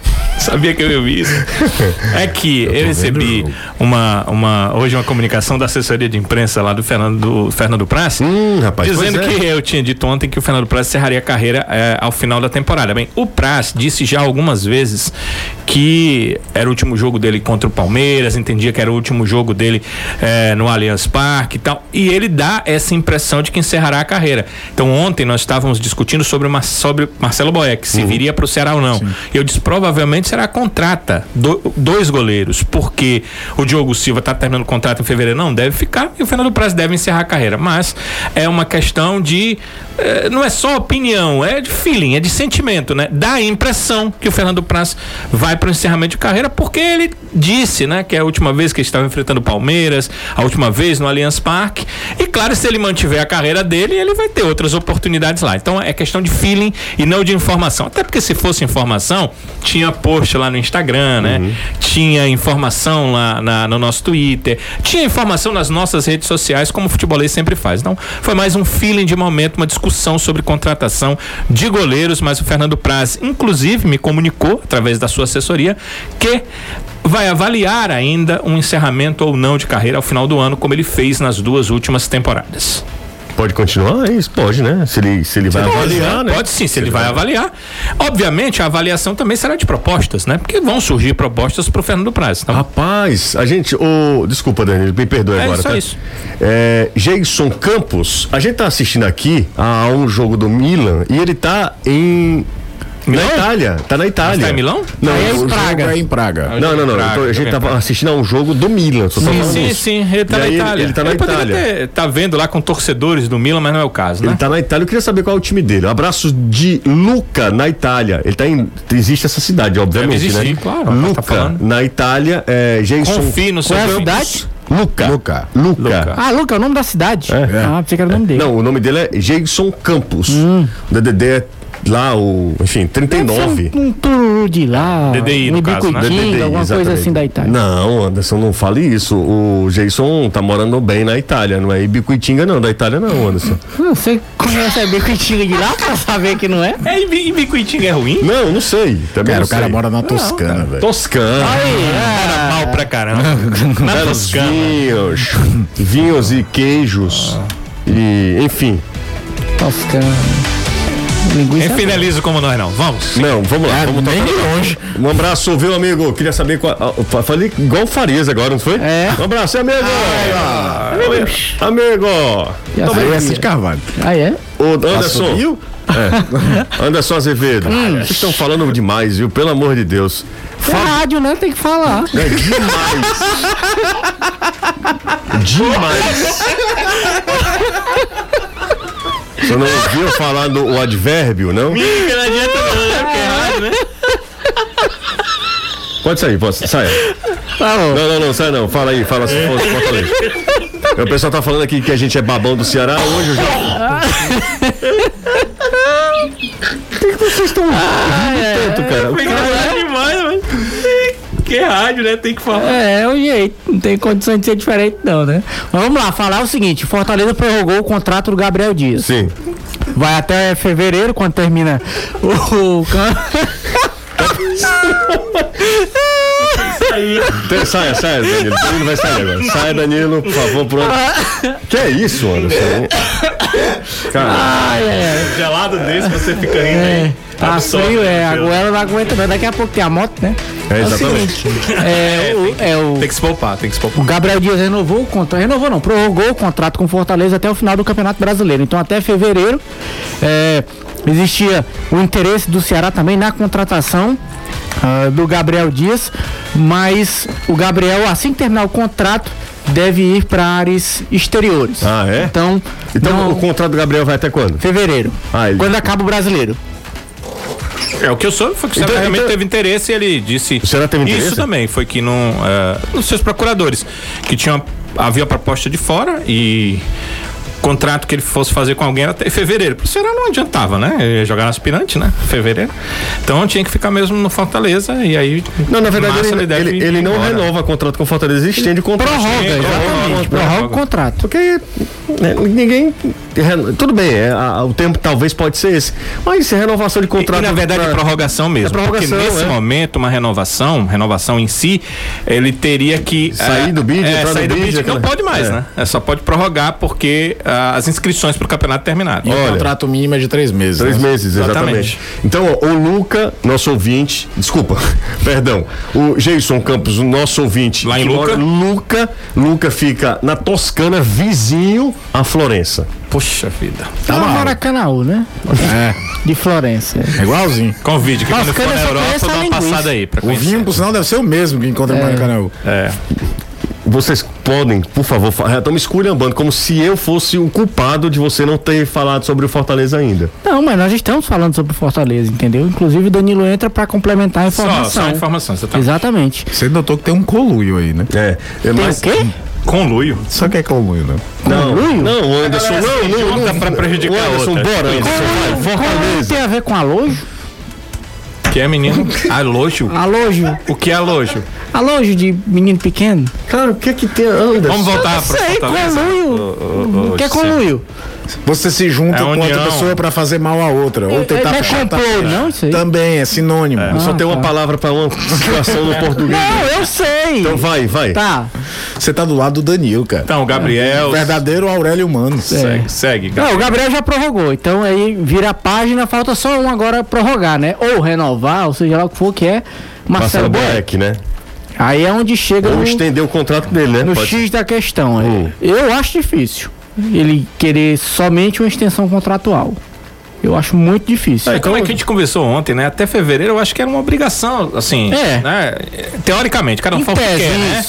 Sabia que eu ia ouvir isso. É que eu, recebi uma, uma, hoje uma comunicação da assessoria de imprensa lá do Fernando, do Fernando Praz. Hum, rapaz, Dizendo é. que eu tinha dito ontem que o Fernando Praz encerraria a carreira é, ao final da temporada. Bem, o Praz disse já algumas vezes que era o último jogo dele contra o Palmeiras, entendia que era o último jogo dele é, no Allianz Parque e tal. E ele dá essa impressão de que encerrará a carreira. Então ontem nós estávamos discutindo sobre, uma, sobre Marcelo Boeck, se viria para o Ceará ou não. E eu disse, provavelmente será contrata do- dois goleiros, porque o Diogo Silva está terminando o contrato em fevereiro, não deve ficar, e o Fernando Praz deve encerrar a carreira. Mas é uma questão de. eh, não é só opinião, é de feeling, é de sentimento, né? Dá a impressão que o Fernando Praz vai para o encerramento de carreira, porque ele disse, né, que é a última vez que ele estava enfrentando o Palmeiras, a última vez no Allianz Parque. E claro, se ele mantiver a carreira dele, ele vai ter outras oportunidades lá. Então é questão de feeling e não de informação. Até porque se fosse informação, tinha post lá no Instagram, né? Tinha informação lá na- no nosso Twitter, tinha informação nas nossas redes sociais, como o futebolês sempre faz. Então, foi mais um feeling de momento, uma discussão sobre contratação de goleiros, mas o Fernando Praz, inclusive, me comunicou, através da sua assessoria, que vai avaliar ainda um encerramento ou não de carreira ao final do ano, como ele fez nas duas últimas temporadas. Pode continuar? É isso, pode, né? Se ele, se ele vai avaliar, né? Pode sim, se ele vai avaliar. Obviamente, a avaliação também será de propostas, né? Porque vão surgir propostas pro Fernando Praz. Então, Rapaz, a gente. O, desculpa, Danilo, me perdoe É, agora. só tá? isso. É, Jason Campos, a gente tá assistindo aqui a um jogo do Milan e ele tá em. Milão? Na Itália, tá na Itália. Mas tá em Milão? Não, Aí é em Praga. É em Praga. Não, não, não. Praga, eu tô- a gente tá tava assistindo a um jogo do Milan. Sim, falando sim, isso. sim, ele tá E na Itália. Ele tá na poderia Itália. ter- tá vendo lá com torcedores do Milan, mas não é o caso, né? Ele tá na Itália, eu queria saber qual é o time dele. Abraços de Luca, na Itália. Ele tá em. Existe essa cidade, obviamente, existir, né? claro, Luca, tá na Itália, é. Jason. Confie no seu Qual é a cidade? Luca. Luca. Luca. Luca. Ah, Luca, é o nome da cidade. É. Ah, pensei que era o nome dele. Não, o nome dele é Jason Campos. Hum. O DDD é lá, o. Enfim, 39. Um, um tururu de lá. DDI, um no caso, né? Ibicuitinga, DDD, alguma coisa exatamente. assim da Itália. Não, Anderson, não fale isso. O Jason tá morando bem na Itália, não é Ibicuitinga, não. Da Itália, não, Anderson. Não, Você conhece a Ibicuitinga de lá pra saber que não é? É, e Bi- e Bicuitinga é ruim? Não, não sei. Também Cara, não o cara mora na Toscana, velho. Toscana. Era mal pra caramba. Na Toscana. vinhos, vinhos e queijos. E, enfim. Toscana. Linguiça. Nem finalizo como nós não. Vamos. Não, vamos lá, vamos nem tocar. de longe. Um abraço, viu, amigo? Queria saber qual. ah, eu Falei igual o Farias agora, não foi? É. Um abraço, amigo! amigo! Amigo! Já Aí é Cid Carvalho. Ah, é? Ô, Anderson. Assumiu? É. Anderson Azevedo. Vocês estão falando demais, viu? Pelo amor de Deus. É rádio, né? Tem que falar. É demais. demais. Você não ouviu falar do o advérbio, não? Não adianta não, né? Porque é rádio, né? Pode sair, pode, saia. Falou. Não, não, não, sai não. Fala aí, fala se for Fortaleza. O pessoal tá falando aqui que a gente é babão do Ceará. Hoje eu já. Vocês estão rindo tanto, cara. O cara-. Que é rádio, né? Tem que falar. É, é o jeito. Não tem condição de ser diferente, não, né? Mas vamos lá, falar o seguinte: Fortaleza prorrogou o contrato do Gabriel Dias. Sim. Vai até fevereiro, quando termina o. o Então, saia, saia, Danilo. Danilo vai sair agora. Saia, Danilo, por favor, pronto. Que é isso, Anderson? Cara, Ai, é. Gelado desse, você fica rindo É, aí. tá frio, é. o A goela não aguenta, não. Daqui a pouco tem a moto, né? É, o exatamente. seguinte, é, o, é o, Tem que se poupar, tem que se o poupar. Gabriel Dias renovou o contrato. Renovou não, prorrogou o contrato com o Fortaleza até o final do Campeonato Brasileiro. Então até fevereiro é, existia o interesse do Ceará também na contratação ah, do Gabriel Dias, mas o Gabriel, assim que terminar o contrato, deve ir para áreas exteriores. Ah, é? Então, Então não- o contrato do Gabriel vai até quando? fevereiro. Ah, ele- Quando acaba o brasileiro. É, o que eu soube foi que o Então- realmente então- teve interesse e ele disse. O Ceará teve interesse? Isso também, foi que não. é, nos seus procuradores, que tinham, havia proposta de fora e. Contrato que ele fosse fazer com alguém era até fevereiro. Pro Ceará não adiantava, né? Ele ia jogar no aspirante, né? Fevereiro. Então tinha que ficar mesmo no Fortaleza e aí. Não, na verdade março ele, ele, ir ele não embora. renova o contrato com o Fortaleza, ele estende o contrato. Prorroga, Sim, exatamente. prorroga. Prorroga o contrato. Porque né, ninguém. Tudo bem, é, a- o tempo talvez pode ser esse. Mas se renovação de E, contrato. e, na verdade é pra- prorrogação mesmo. É prorrogação, porque nesse é. momento, uma renovação, renovação em si, ele teria que. Sair eh, do bid, é, sair do bid, bid. Não pode mais, é. né? É só pode prorrogar porque as inscrições para o campeonato terminaram. E o Olha. contrato mínimo é de três meses. Três né? meses, exatamente. Exatamente. Então, ó, o Luca, nosso ouvinte, desculpa, perdão, o Jason Campos, o nosso ouvinte. Lá em Luca? Luca, Luca fica na Toscana, vizinho a Florença. Poxa vida. Tá no Maracanãú, né? É, De Florença. é igualzinho. Convide, que Nossa, quando for na Europa, dá uma linguiça. passada aí pra O vinho, por sinal, deve ser o mesmo que encontra no Maracanã. É. Vocês podem, por favor, estão me esculhambando como se eu fosse o culpado de você não ter falado sobre o Fortaleza ainda. Não, mas nós estamos falando sobre o Fortaleza, entendeu? Inclusive o Danilo entra pra complementar a Só, informação. só informação. Você tá Exatamente. Você notou que tem um coluio aí, né? É, é Tem mas. o quê? conluio. Só que é coluio, né? Não, Conluio? não, o Anderson, Agora, não, assim, não, junta não, pra prejudicar o Anderson, outra. bora, Anderson, vai, Como Fortaleza. tem a ver com alojo? Que é menino? Alojo. Alojo. O que é alojo? Alojo de menino pequeno? Cara, o que é que tem, Anderson? Vamos voltar pra sei, Fortaleza? conluio. O que é conluio? Você se junta É com outra união. pessoa pra fazer mal a outra. Ou tentar não é puxar complô, não, isso aí? Também, é sinônimo. Eu só Ah, tenho uma tá. palavra pra uma situação no português. Não, eu sei. Então vai, vai. Tá. Você tá do lado do Danilo, cara. Então, o Gabriel. O verdadeiro Aurélio Mano. Segue, segue. Gabriel. Não, o Gabriel já prorrogou, então aí vira a página, falta só um agora prorrogar, né? Ou renovar, ou seja lá o que for, que é Marcelo Marcelo Boeck. Boeck, né? Aí é onde chega Ou no, estender o contrato dele, né? no Pode- X da questão. é. Hum. Eu acho difícil ele querer somente uma extensão contratual. Eu acho muito difícil. É, como é que a gente conversou ontem, né? Até fevereiro eu acho que era uma obrigação, assim, É. né? Teoricamente, cada um Em fala o que quer, né?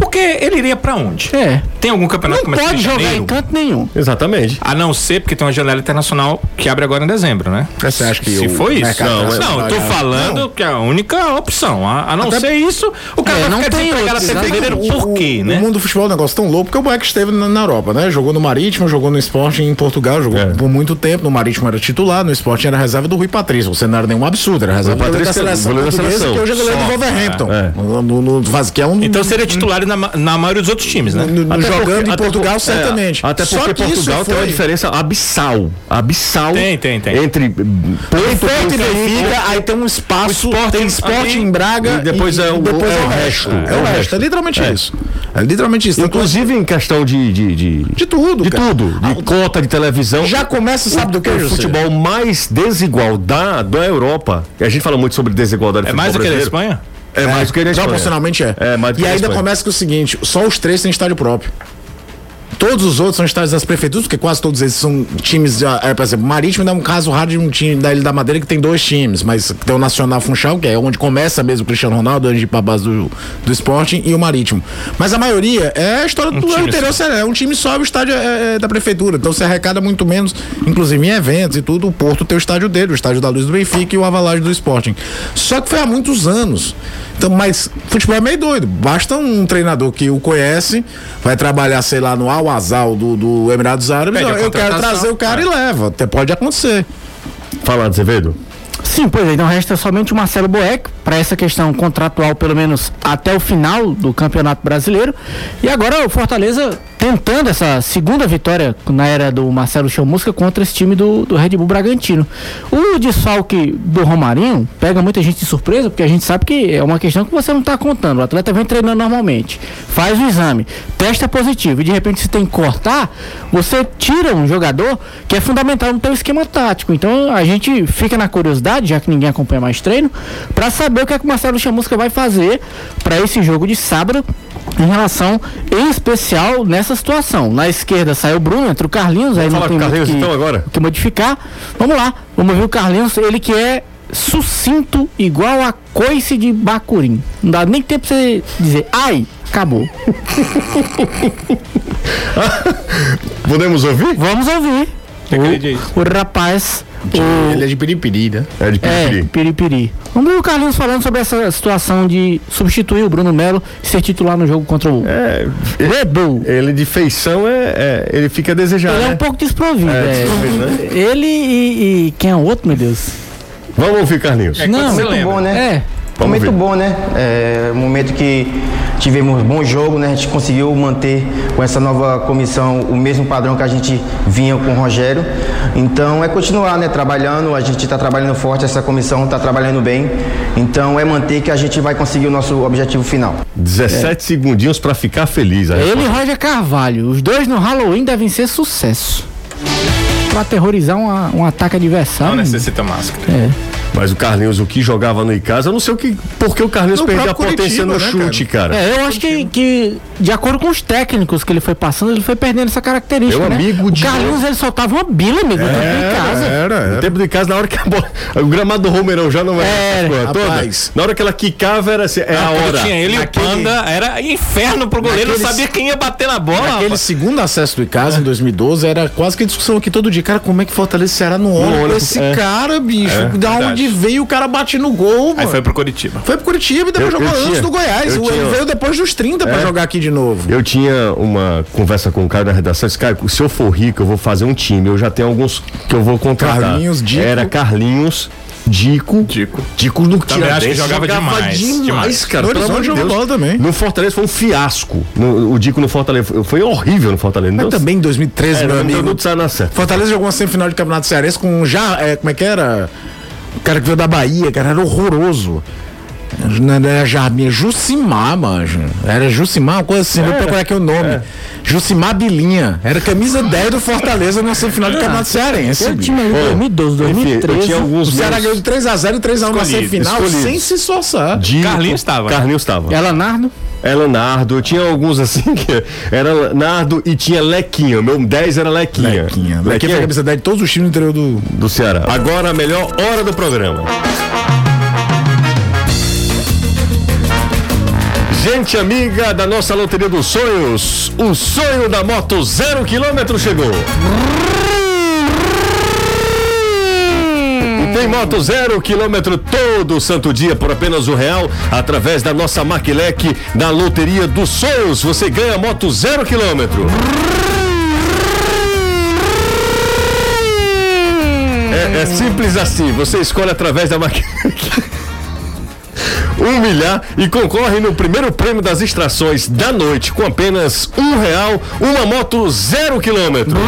Porque ele iria pra onde? É. Tem algum campeonato Não que começa pode jogar janeiro? em canto nenhum. Exatamente. A não ser porque tem uma janela internacional que abre agora em dezembro, né? Você acha que Se o for isso? Não, internacional não, tô é- falando que é a única opção. A, a não ser isso, o cara É, vai não ficar tem desempregado outro, até fevereiro. O- Por quê, o, né? O mundo do futebol é um negócio tão louco porque o Boeck esteve na, na Europa, né? Jogou no Marítimo, jogou no Esporte em Portugal, jogou É. por muito tempo. No Marítimo era titular, no Esporte era reserva do Rui Patrício. Você não era nenhum absurdo, era reserva goleiro da Patrício, seleção da seleção. que hoje é goleiro do Wolverhampton. é. No, no, no- faz- que é um, Então seria titular na, na maioria dos outros times, né? no- no- Até jogando porque- em Portugal, por- certamente. é, até Só porque Portugal tem uma diferença abissal. Abissal. Tem, tem, tem. Entre Porto, e Benfica, aí tem um espaço, O Sport tem esporte em Braga e depois é o- depois é o resto. É, o resto, é literalmente isso. É literalmente isso. Inclusive em questão de. De, de, de tudo, de cara. tudo. De cota de televisão. Já começa, sabe do que, o futebol mais desigual da, da Europa. E a gente fala muito sobre desigualdade É mais do que da brasileiro. Espanha? É mais do que Espanha. Proporcionalmente é. É, mais do que e ainda começa com o seguinte: só os três têm estádio próprio. Todos os outros são estádios das prefeituras, porque quase todos eles são times. De, é, por exemplo, Marítimo ainda é um caso raro de um time da Ilha da Madeira que tem dois times, mas tem o Nacional Funchal, que é onde começa mesmo o Cristiano Ronaldo, antes de ir pra base do, do Sporting, e o Marítimo. Mas a maioria é a história do time interior, é um time só, o estádio é, é da prefeitura. Então você arrecada muito menos, inclusive em eventos e tudo. O Porto tem o estádio dele, o estádio da Luz do Benfica e o Avalagem do Sporting. Só que foi há muitos anos. Então, mas futebol é meio doido. Basta um treinador que o conhece, vai trabalhar, sei lá, no Al Azal do, do Emirados Árabes. Ó, Eu quero trazer o cara e leva. Até pode acontecer. Fala, Azevedo. Sim, pois é, então resta somente o Marcelo Boeck para essa questão contratual, pelo menos até o final do Campeonato Brasileiro. E agora o Fortaleza tentando essa segunda vitória na era do Marcelo Chamusca contra esse time do, do Red Bull Bragantino. O desfalque do Romarinho pega muita gente de surpresa, porque a gente sabe que é uma questão que você não está contando. O atleta vem treinando normalmente, faz o exame, testa positivo e de repente se tem que cortar, você tira um jogador que é fundamental no teu esquema tático. Então a gente fica na curiosidade, já que ninguém acompanha mais treino, para saber o que, é que o Marcelo Chamusca vai fazer para esse jogo de sábado em relação, em especial, nessa situação. Na esquerda saiu o Bruno, entra o Carlinhos, aí não tem o muito Carlinhos, que, então, agora? que modificar. Vamos lá, vamos ver o Carlinhos, ele que é sucinto igual a coice de Bacurim. Não dá nem tempo pra você dizer, ai, acabou. Podemos ouvir? Vamos ouvir. O, o rapaz, o, Ele é de Piripiri, né? É de é, Piripiri. piripiri. Vamos ver o Carlinhos falando sobre essa situação de substituir o Bruno Melo e ser titular no jogo contra o É, Red Bull. ele de feição é, é- ele fica a desejar, Ele é né? um pouco desprovido. É, é. desprovido, né? Ele e, e quem é o outro, meu Deus? Vamos ouvir, Carlinhos. É Não, você Muito lembra. bom, né? É. Vamos momento ver. bom, né? É, um momento que tivemos bom jogo, né? A gente conseguiu manter com essa nova comissão o mesmo padrão que a gente vinha com o Rogério. Então é continuar, né? Trabalhando, a gente está trabalhando forte, essa comissão está trabalhando bem. Então é manter que a gente vai conseguir o nosso objetivo final. 17 segundinhos pra ficar feliz. aí. Ele e Roger Carvalho. Os dois no Halloween devem ser sucesso. Pra aterrorizar uma- um ataque adversário. Não necessita máscara. É. Mas o Carlinhos, o que jogava no Icasa, eu não sei o que, porque o Carlinhos No perdeu a potência no né, chute, cara. É, eu acho que, que, de acordo com os técnicos que ele foi passando, ele foi perdendo essa característica. Meu né? amigo o de- Carlinhos, ele soltava uma bila, amigo, no tempo em casa. Era, No era. tempo de casa, na hora que a bola. O gramado do Romerão já não era É, porra toda. Na hora que ela quicava, era assim, é a hora. tinha ele e o Naquele- Panda, era inferno pro goleiro, não Naqueles- sabia quem ia bater na bola. Aquele segundo acesso do Icasa em 2012 era quase que discussão aqui todo dia. Cara, como é que Fortaleza Ceará não olha esse é. cara, bicho? da verdade. onde veio o cara bate no gol, mano. Aí foi pro Curitiba. Foi pro Curitiba e depois Eu- jogou eu antes tinha- do Goiás. Ele tinha- veio depois dos 30 pra É. jogar aqui de novo. Eu tinha uma conversa com o cara da redação. Disse, cara, se eu for rico, eu vou fazer um time. Eu já tenho alguns que eu vou contratar. Carlinhos, Dico. Era Carlinhos, Dico. Dico. Dico no Também acho que Tiradentes jogava demais, demais, demais. cara. No Horizonte de jogou Deus. bola também. No Fortaleza foi um fiasco. No- o Dico no Fortaleza foi, foi horrível no Fortaleza. Mas Não também em 2013, é, meu não, amigo. não, não certa. Fortaleza jogou uma semifinal de campeonato cearense com já. É, como é que era? O cara que veio da Bahia, cara, era horroroso. Não era Jarminha, Jucimar, manjo. Era Jucimar, uma coisa assim, vou procurar aqui o nome. Jucimar Bilinha. Era camisa 10 do Fortaleza na semifinal de campeonato cearense. Time aí, Pô, 2012, Enfim, eu 2013. tinha alguns O Ceará ganhou de 3x0 e 3x1 na semifinal escolhido. sem se esforçar. Carlinhos tava. Carlinhos estava. Ela Nardo. Era Nardo, tinha alguns assim que era Nardo e tinha Lequinha. Meu 10 era Lequinha. Lequinha. Lequinha foi camisa 10 de todos os times do interior do. do Ceará. Agora a melhor hora do programa. Gente amiga da nossa loteria dos sonhos, o sonho da moto zero quilômetro chegou. Tem moto zero quilômetro todo santo dia por apenas um real através da nossa Maquilec da loteria dos sonhos. Você ganha moto zero quilômetro. É, é simples assim. Você escolhe através da Maquilec. Um milhar e concorre no primeiro prêmio das extrações da noite com apenas um real, uma moto zero quilômetro.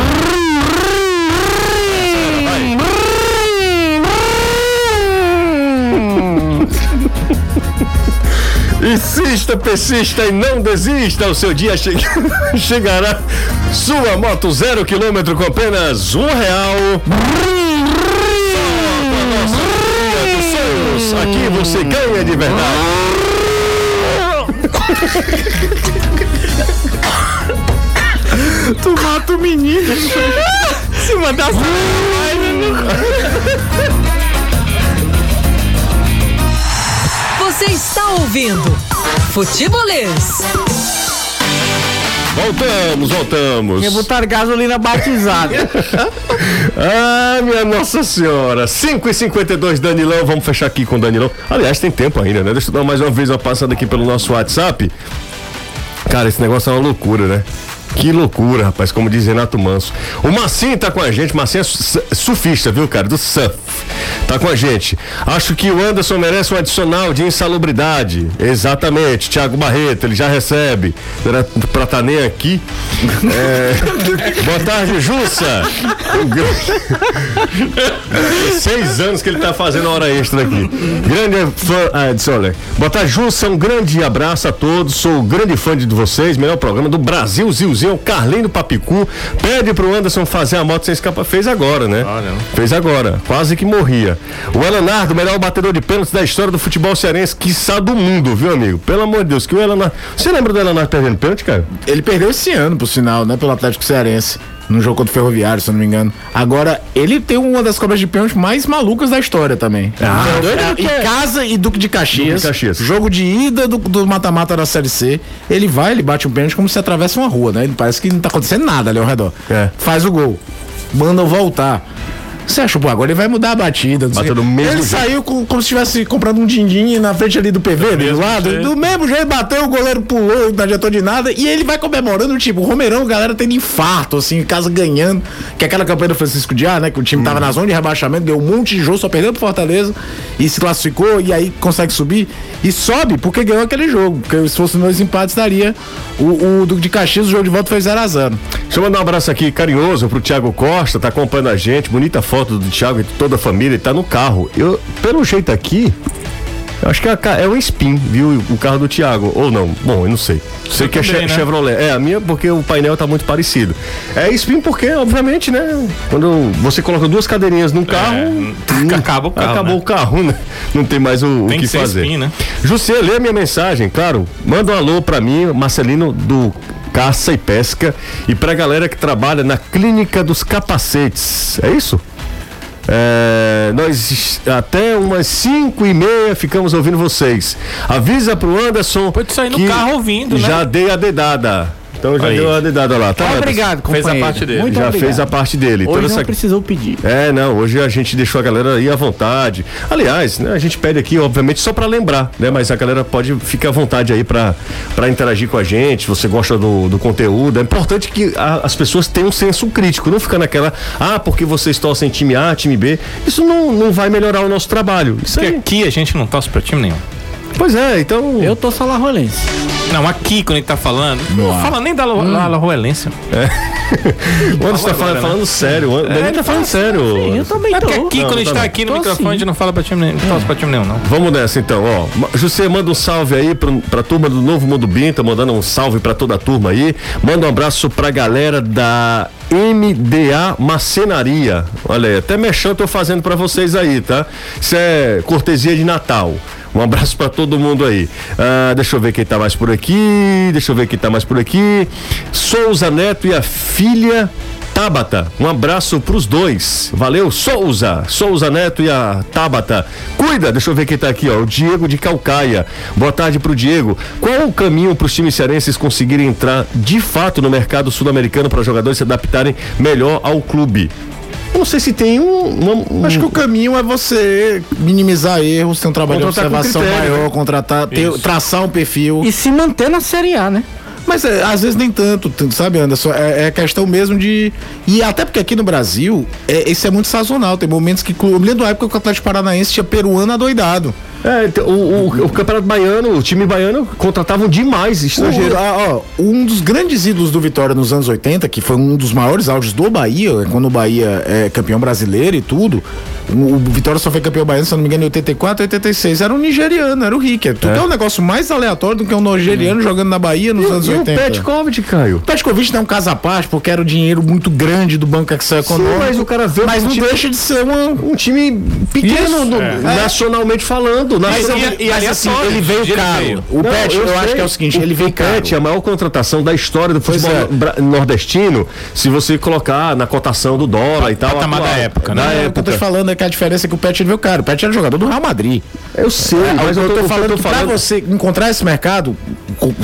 Insista, persista e não desista. O seu dia che- chegará. Sua moto zero quilômetro com apenas um real. Só com a nossa loteria dos sonhos. Aqui você ganha de verdade. Tu mata o menino. Se mandar está ouvindo Futebolês. Voltamos, voltamos. Ia botar gasolina batizada. Ah, minha Nossa Senhora. 5 e 52 Danilão. Vamos fechar aqui com o Danilão. Aliás, tem tempo ainda, né? Deixa eu dar mais uma vez uma passada aqui pelo nosso WhatsApp. Cara, esse negócio é uma loucura, né? Que loucura, rapaz, como diz Renato Manso. O Massinho tá com a gente, Massinho é su- surfista, viu, cara, do surf. Tá com a gente. Acho que o Anderson merece um adicional de insalubridade. Exatamente, Thiago Barreto, ele já recebe. Era pra estar nem aqui. É... Boa tarde, Jussa. Seis anos que ele tá fazendo hora extra aqui. Grande fã. Ah, olha. Boa tarde, Jussa. Um grande abraço a todos. Sou grande fã de vocês. Melhor programa do Brasil, Zilzinho. Carlinho do Papicu. Pede pro Anderson fazer a moto sem escapa. Fez agora, né? Olha. Fez agora. Quase que morria. O Elanardo, melhor batedor de pênaltis da história do futebol cearense, quiçá do mundo, viu, amigo? Pelo amor de Deus, que o Elanardo. Você lembra do Elanardo perdendo pênalti, cara? Ele perdeu esse ano, por sinal, né? Pelo Atlético Cearense. No jogo contra o Ferroviário, se eu não me engano. Agora, ele tem uma das cobras de pênalti mais malucas da história também. Ah, É, doido é, em casa e Duque de Caxias. Duque de Caxias. Jogo de ida do do mata-mata da Série C. Ele vai, ele bate um pênalti como se atravessa uma rua, né? Ele parece que não tá acontecendo nada ali ao redor. É. Faz o gol. Manda voltar. Você acha, pô, agora ele vai mudar a batida. não sei Bateu o quê. do mesmo ele jeito. saiu com- como se estivesse comprando um din-din na frente ali do PV, do mesmo lado. jeito. Do mesmo jeito, bateu, o goleiro pulou, não adiantou de nada. E ele vai comemorando, tipo, o Romerão, a galera tendo infarto, assim, em casa ganhando. Que é aquela campanha do Francisco Diá, né? Que o time tava na zona de rebaixamento, deu um monte de jogo, só perdeu pro Fortaleza e se classificou e aí consegue subir. E sobe porque ganhou aquele jogo. Porque se fosse dois empates, estaria o, o Duque de Caxias, o jogo de volta foi 0x0. Deixa eu mandar um abraço aqui carinhoso pro Thiago Costa, tá acompanhando a gente. Bonita foto do Thiago e de toda a família, ele tá no carro. Eu, pelo jeito aqui, eu acho que é, a é o Spin, viu? O carro do Thiago. Ou não? Bom, eu não sei. Sei que é também, che- né? Chevrolet. É, a minha porque o painel tá muito parecido. É Spin porque, obviamente, né? Quando você coloca duas cadeirinhas num carro. hum, acaba o carro, Acabou né? o carro, né? Não tem mais o, o Tem que, que ser fazer. Spin, né? José, lê minha mensagem, claro. Manda um alô pra mim, Marcelino do Caça e Pesca e pra galera que trabalha na Clínica dos Capacetes. É isso? É, nós até umas 5 e meia ficamos ouvindo vocês. Avisa pro Anderson. Pode sair no que carro ouvindo, né? Já dei a dedada. Então já Aí. deu a dedada lá, tá? Obrigado, Fez a companheiro. parte dele. Muito já obrigado. fez a parte dele. Hoje Toda não essa- precisou pedir. é, não, hoje a gente deixou a galera aí à vontade. Aliás, né, a gente pede aqui, obviamente, só pra lembrar, né? Mas a galera pode ficar à vontade aí pra pra interagir com a gente, você gosta do, do conteúdo. É importante que a- as pessoas tenham um senso crítico, não ficar naquela, ah, porque vocês torcem time A, time B. Isso não, não vai melhorar o nosso trabalho. Isso Porque aí. aqui a gente não torce pra time nenhum. Pois é, então. Eu tô salarrolense. Não, aqui quando a gente tá falando, não fala nem da La- La- Alajuelense. o Anderson tá falando, falando sério. O Anderson tá falando sério. Sim, eu também É porque tô. aqui, Não, quando a gente tá aqui no Tô microfone, sim. a gente não fala pra time nenhum, não torce pra time nenhum, não. Vamos nessa então, ó. José, manda um salve aí pra, pra turma do Novo Mundo Bim, tá mandando um salve pra toda a turma aí. Manda um abraço pra galera da MDA Macenaria. Olha aí, até mexão eu tô fazendo pra vocês aí, tá? Isso é cortesia de Natal. Um abraço pra todo mundo aí. Ah, deixa eu ver quem tá mais por aqui. Deixa eu ver quem tá mais por aqui. Souza Neto e a filha Tabata, um abraço pros dois. Valeu, Souza. Souza Neto e a Tabata. Cuida, deixa eu ver quem tá aqui, ó. O Diego de Calcaia. Boa tarde pro Diego. Qual o caminho pros times cearenses conseguirem entrar de fato no mercado sul-americano para jogadores se adaptarem melhor ao clube? Eu não sei se tem um. uma- um- Acho que o caminho é você minimizar erros, ter um trabalho de observação critério, maior, né? contratar, ter, traçar um perfil. E se manter na Série A, né? Mas é, às vezes nem tanto, tanto, sabe, Anderson? É, é questão mesmo de. E até porque aqui no Brasil, é, isso é muito sazonal. Tem momentos que. Eu me lembro da época que o Atlético Paranaense tinha peruano adoidado. É, então, o, o- o Campeonato Baiano, o time baiano contratavam demais estrangeiro. O- ah, um dos grandes ídolos do Vitória nos anos 80, que foi um dos maiores áudios do Bahia, quando o Bahia é campeão brasileiro e tudo. O, o Vitória só foi campeão baiano, se não me engano, em 84, 86. Era um nigeriano, era o Ricker. Tu quer um negócio mais aleatório do que um nigeriano jogando na Bahia nos anos E o 80. Petkovic, Caio? Petkovic tem um caso à parte, porque era o dinheiro muito grande do Banco Excel Econômico. mas o cara veio Mas com não um time- deixa de ser uma. Um time pequeno, Isso, no- é. nacionalmente falando. Mas, nacional- ele, mas assim, ele veio Ele caro. veio. O Não, Pet, eu, sei. acho que é o seguinte, ele veio o caro. Pet é a maior contratação da história do futebol é. nordestino, se você colocar na cotação do dólar e tal. patamar da época, né? Da É, o que eu época. tô te falando é que a diferença é que o Pet ele veio caro. O Pet era jogador do Real Madrid. Eu sei, É, mas eu, eu tô, tô, falando eu que tô pra falando. você encontrar esse mercado,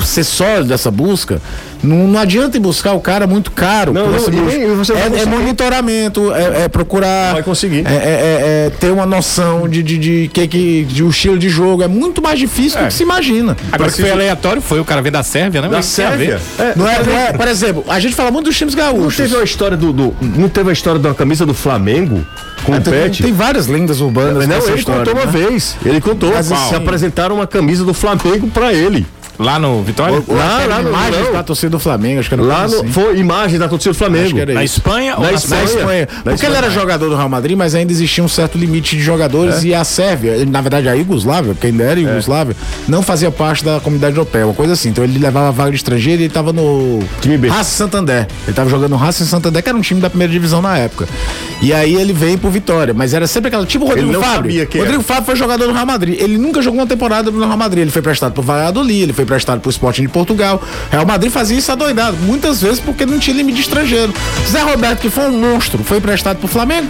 ser sólido essa busca, não, não adianta ir buscar o cara muito caro. Não, não, e nem- você é, é monitoramento, é, é procurar. Vai conseguir. É, é- é- é ter uma noção de, de, de que, que de o estilo de jogo. É muito mais difícil do que se imagina. Agora que foi aleatório, foi o cara veio da Sérvia, né? Da Mas. Sérvia. É, Não é, não é- por exemplo, a gente fala muito dos times Não gaúchos. teve a história do, do- Não teve a história da camisa do Flamengo com o tem, Pet? tem várias lendas urbanas Não, ele história, contou uma né? vez. Ele contou. Mas se apresentaram uma camisa do Flamengo pra ele. Lá no Vitória? Lá, lá no imagens não. da torcida do Flamengo, acho que era Lá coisa no, assim. foi imagem da torcida do Flamengo. Na. Espanha ou Na na Espanha. Na? Espanha. Na Porque ele era jogador do Real Madrid, mas ainda existia um certo limite de jogadores É. e a Sérvia, na verdade a Iugoslávia, porque ainda era Iugoslávia, não fazia parte da comunidade europeia, uma coisa assim. Então ele levava a vaga de estrangeiro e ele tava no Time B. Racing Santander. Ele tava jogando no Racing Santander, que era um time da primeira divisão na época. E aí ele veio pro Vitória, mas era sempre aquela, tipo o Rodrigo Ele não Fábio. sabia quem Rodrigo era. Fábio foi jogador do Real Madrid. Ele nunca jogou uma temporada no Real Madrid. Ele foi prestado pro Valladolid, ele foi prestado pro Sporting de Portugal. Real Madrid fazia isso adoidado, muitas vezes porque não tinha limite de estrangeiro. Zé Roberto, que foi um monstro, foi emprestado pro Flamengo.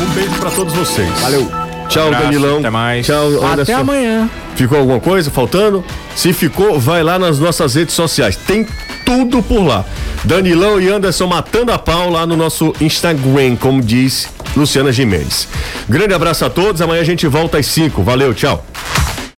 Um beijo pra todos vocês. Valeu. Tchau, Abraço, Danilão. até mais. Tchau, Até Anderson. amanhã. Ficou alguma coisa faltando? Se ficou, vai lá nas nossas redes sociais. Tem tudo por lá. Danilão e Anderson matando a pau lá no nosso Instagram, como diz Luciana Gimenez. Grande abraço a todos. Amanhã a gente volta às 5. Valeu, tchau.